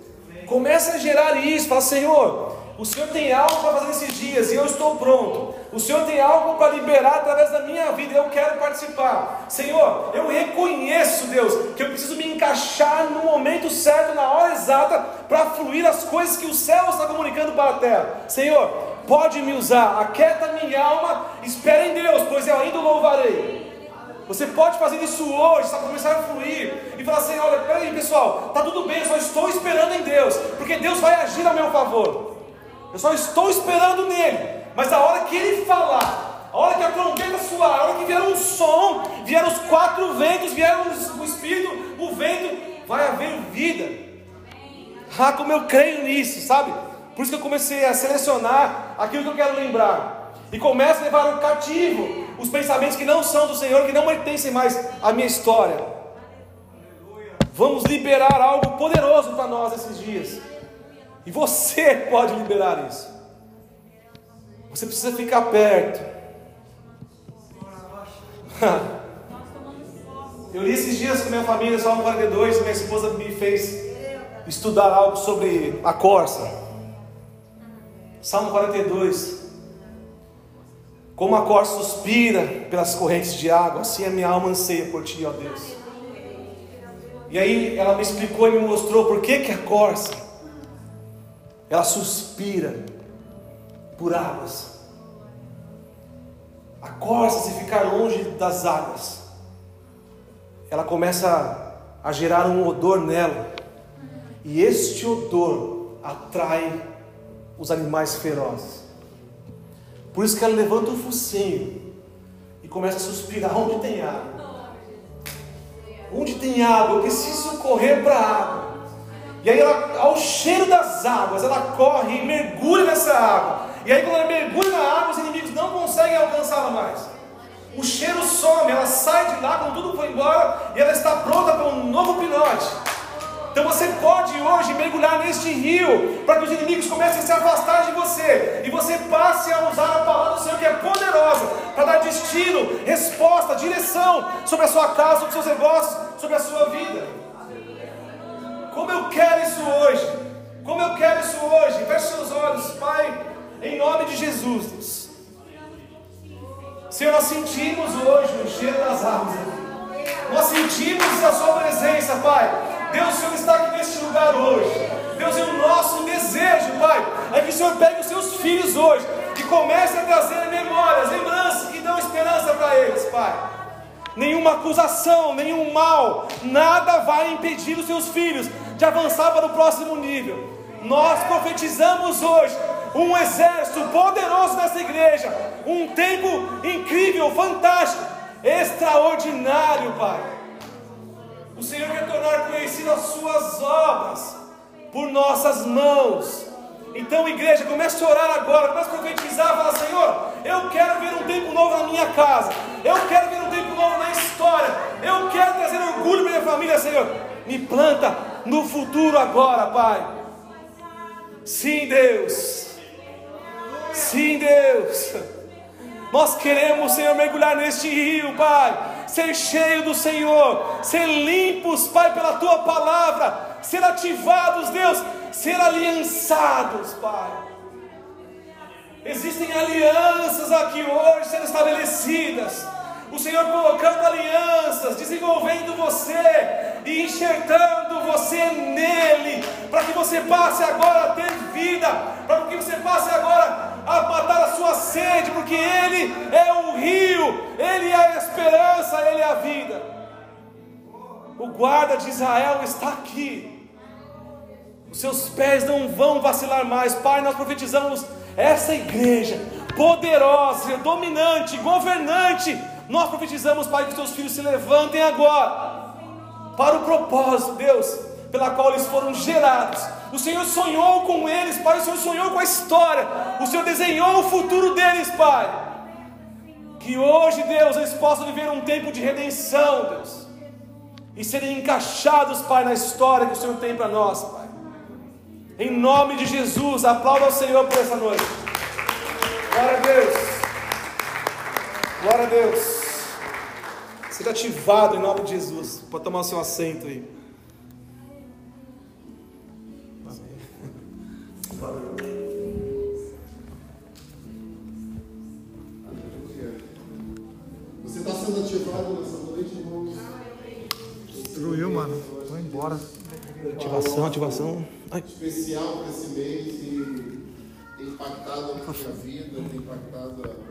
Comece a gerar isso, fala, Senhor, o Senhor tem algo para fazer nesses dias e eu estou pronto. O Senhor tem algo para liberar através da minha vida e eu quero participar. Senhor, eu reconheço, Deus, que eu preciso me encaixar no momento certo, na hora exata, para fluir as coisas que o céu está comunicando para a terra. Senhor, pode me usar, aquieta minha alma, espera em Deus, pois eu ainda louvarei. Você pode fazer isso hoje, para começar a fluir e falar assim: olha, peraí pessoal, tá tudo bem, eu só estou esperando em Deus, porque Deus vai agir a meu favor. Eu só estou esperando nele. Mas a hora que ele falar, a hora que a trombeta soar, a hora que vier um som, vier os quatro ventos, vier o Espírito, o vento, vai haver vida. Ah, como eu creio nisso, sabe? Por isso que eu comecei a selecionar aquilo que eu quero lembrar. E começo a levar o cativo os pensamentos que não são do Senhor, que não pertencem mais à minha história. Vamos liberar algo poderoso para nós esses dias. E você pode liberar isso. Você precisa ficar perto. Eu li esses dias com minha família, Salmo 42, minha esposa me fez estudar algo sobre a corça. Salmo 42. Como a corça suspira pelas correntes de água, assim a minha alma anseia por ti, ó Deus. E aí ela me explicou e me mostrou por que, que a corça ela suspira por águas. A corça, se ficar longe das águas, ela começa a gerar um odor nela, e este odor atrai os animais ferozes. Por isso que ela levanta o focinho e começa a suspirar onde tem água. Onde tem água, eu preciso correr para a água. E aí, ela, ao cheiro das águas, ela corre e mergulha nessa água. E aí, quando ela mergulha na água, os inimigos não conseguem alcançá-la mais. O cheiro some, ela sai de lá quando tudo foi embora e ela está pronta para um novo pinote. Então você pode hoje mergulhar neste rio para que os inimigos comecem a se afastar de você e você passe a usar a palavra do Senhor que é poderosa para dar destino, resposta, direção sobre a sua casa, sobre os seus negócios, sobre a sua vida. Como eu quero isso hoje? Como eu quero isso hoje? Feche seus olhos, Pai, em nome de Jesus. Senhor, nós sentimos hoje o cheiro das árvores. Nós sentimos a Sua presença, Pai. Deus, o Senhor está aqui neste lugar hoje. Deus, e o nosso desejo, Pai, é que o Senhor pegue os seus filhos hoje e comece a trazer memórias, lembranças que dão esperança para eles, Pai. Nenhuma acusação, nenhum mal, nada vai impedir os seus filhos de avançar para o próximo nível. Nós profetizamos hoje um exército poderoso nessa igreja, um tempo incrível, fantástico, extraordinário, Pai. O Senhor quer tornar conhecidas as suas obras por nossas mãos. Então, igreja, comece a orar agora, comece a profetizar, fala, Senhor, eu quero ver um tempo novo na minha casa, eu quero ver um tempo novo na história, eu quero trazer orgulho para minha família, Senhor. Me planta no futuro agora, Pai. Sim, Deus. Sim, Deus. Nós queremos, Senhor, mergulhar neste rio, Pai ser cheio do Senhor, ser limpos, Pai, pela tua palavra, ser ativados, Deus, ser aliançados, Pai. Existem alianças aqui hoje sendo estabelecidas. O Senhor colocando alianças, desenvolvendo você e enxertando você nele, para que você passe agora a ter vida, para que você passe agora a matar a sua sede, porque Ele é o rio, Ele é a esperança, Ele é a vida. O guarda de Israel está aqui, os seus pés não vão vacilar mais, Pai. Nós profetizamos essa igreja poderosa, dominante, governante. Nós profetizamos, Pai, que os teus filhos se levantem agora para o propósito, Deus, pela qual eles foram gerados o Senhor sonhou com eles, Pai. O Senhor sonhou com a história. O Senhor desenhou o futuro deles, Pai. Que hoje, Deus, eles possam viver um tempo de redenção, Deus. E serem encaixados, Pai, na história que o Senhor tem para nós, Pai. Em nome de Jesus, aplauda ao Senhor por essa noite. Glória a Deus. Glória a Deus. Seja ativado em nome de Jesus. Pode tomar o seu assento aí. Você está sendo ativado nessa noite, irmãos? Destruiu, mano. Vai embora. Ativação, ativação. Ai. Especial para esse mês e tem impactado a minha vida, tem impactado a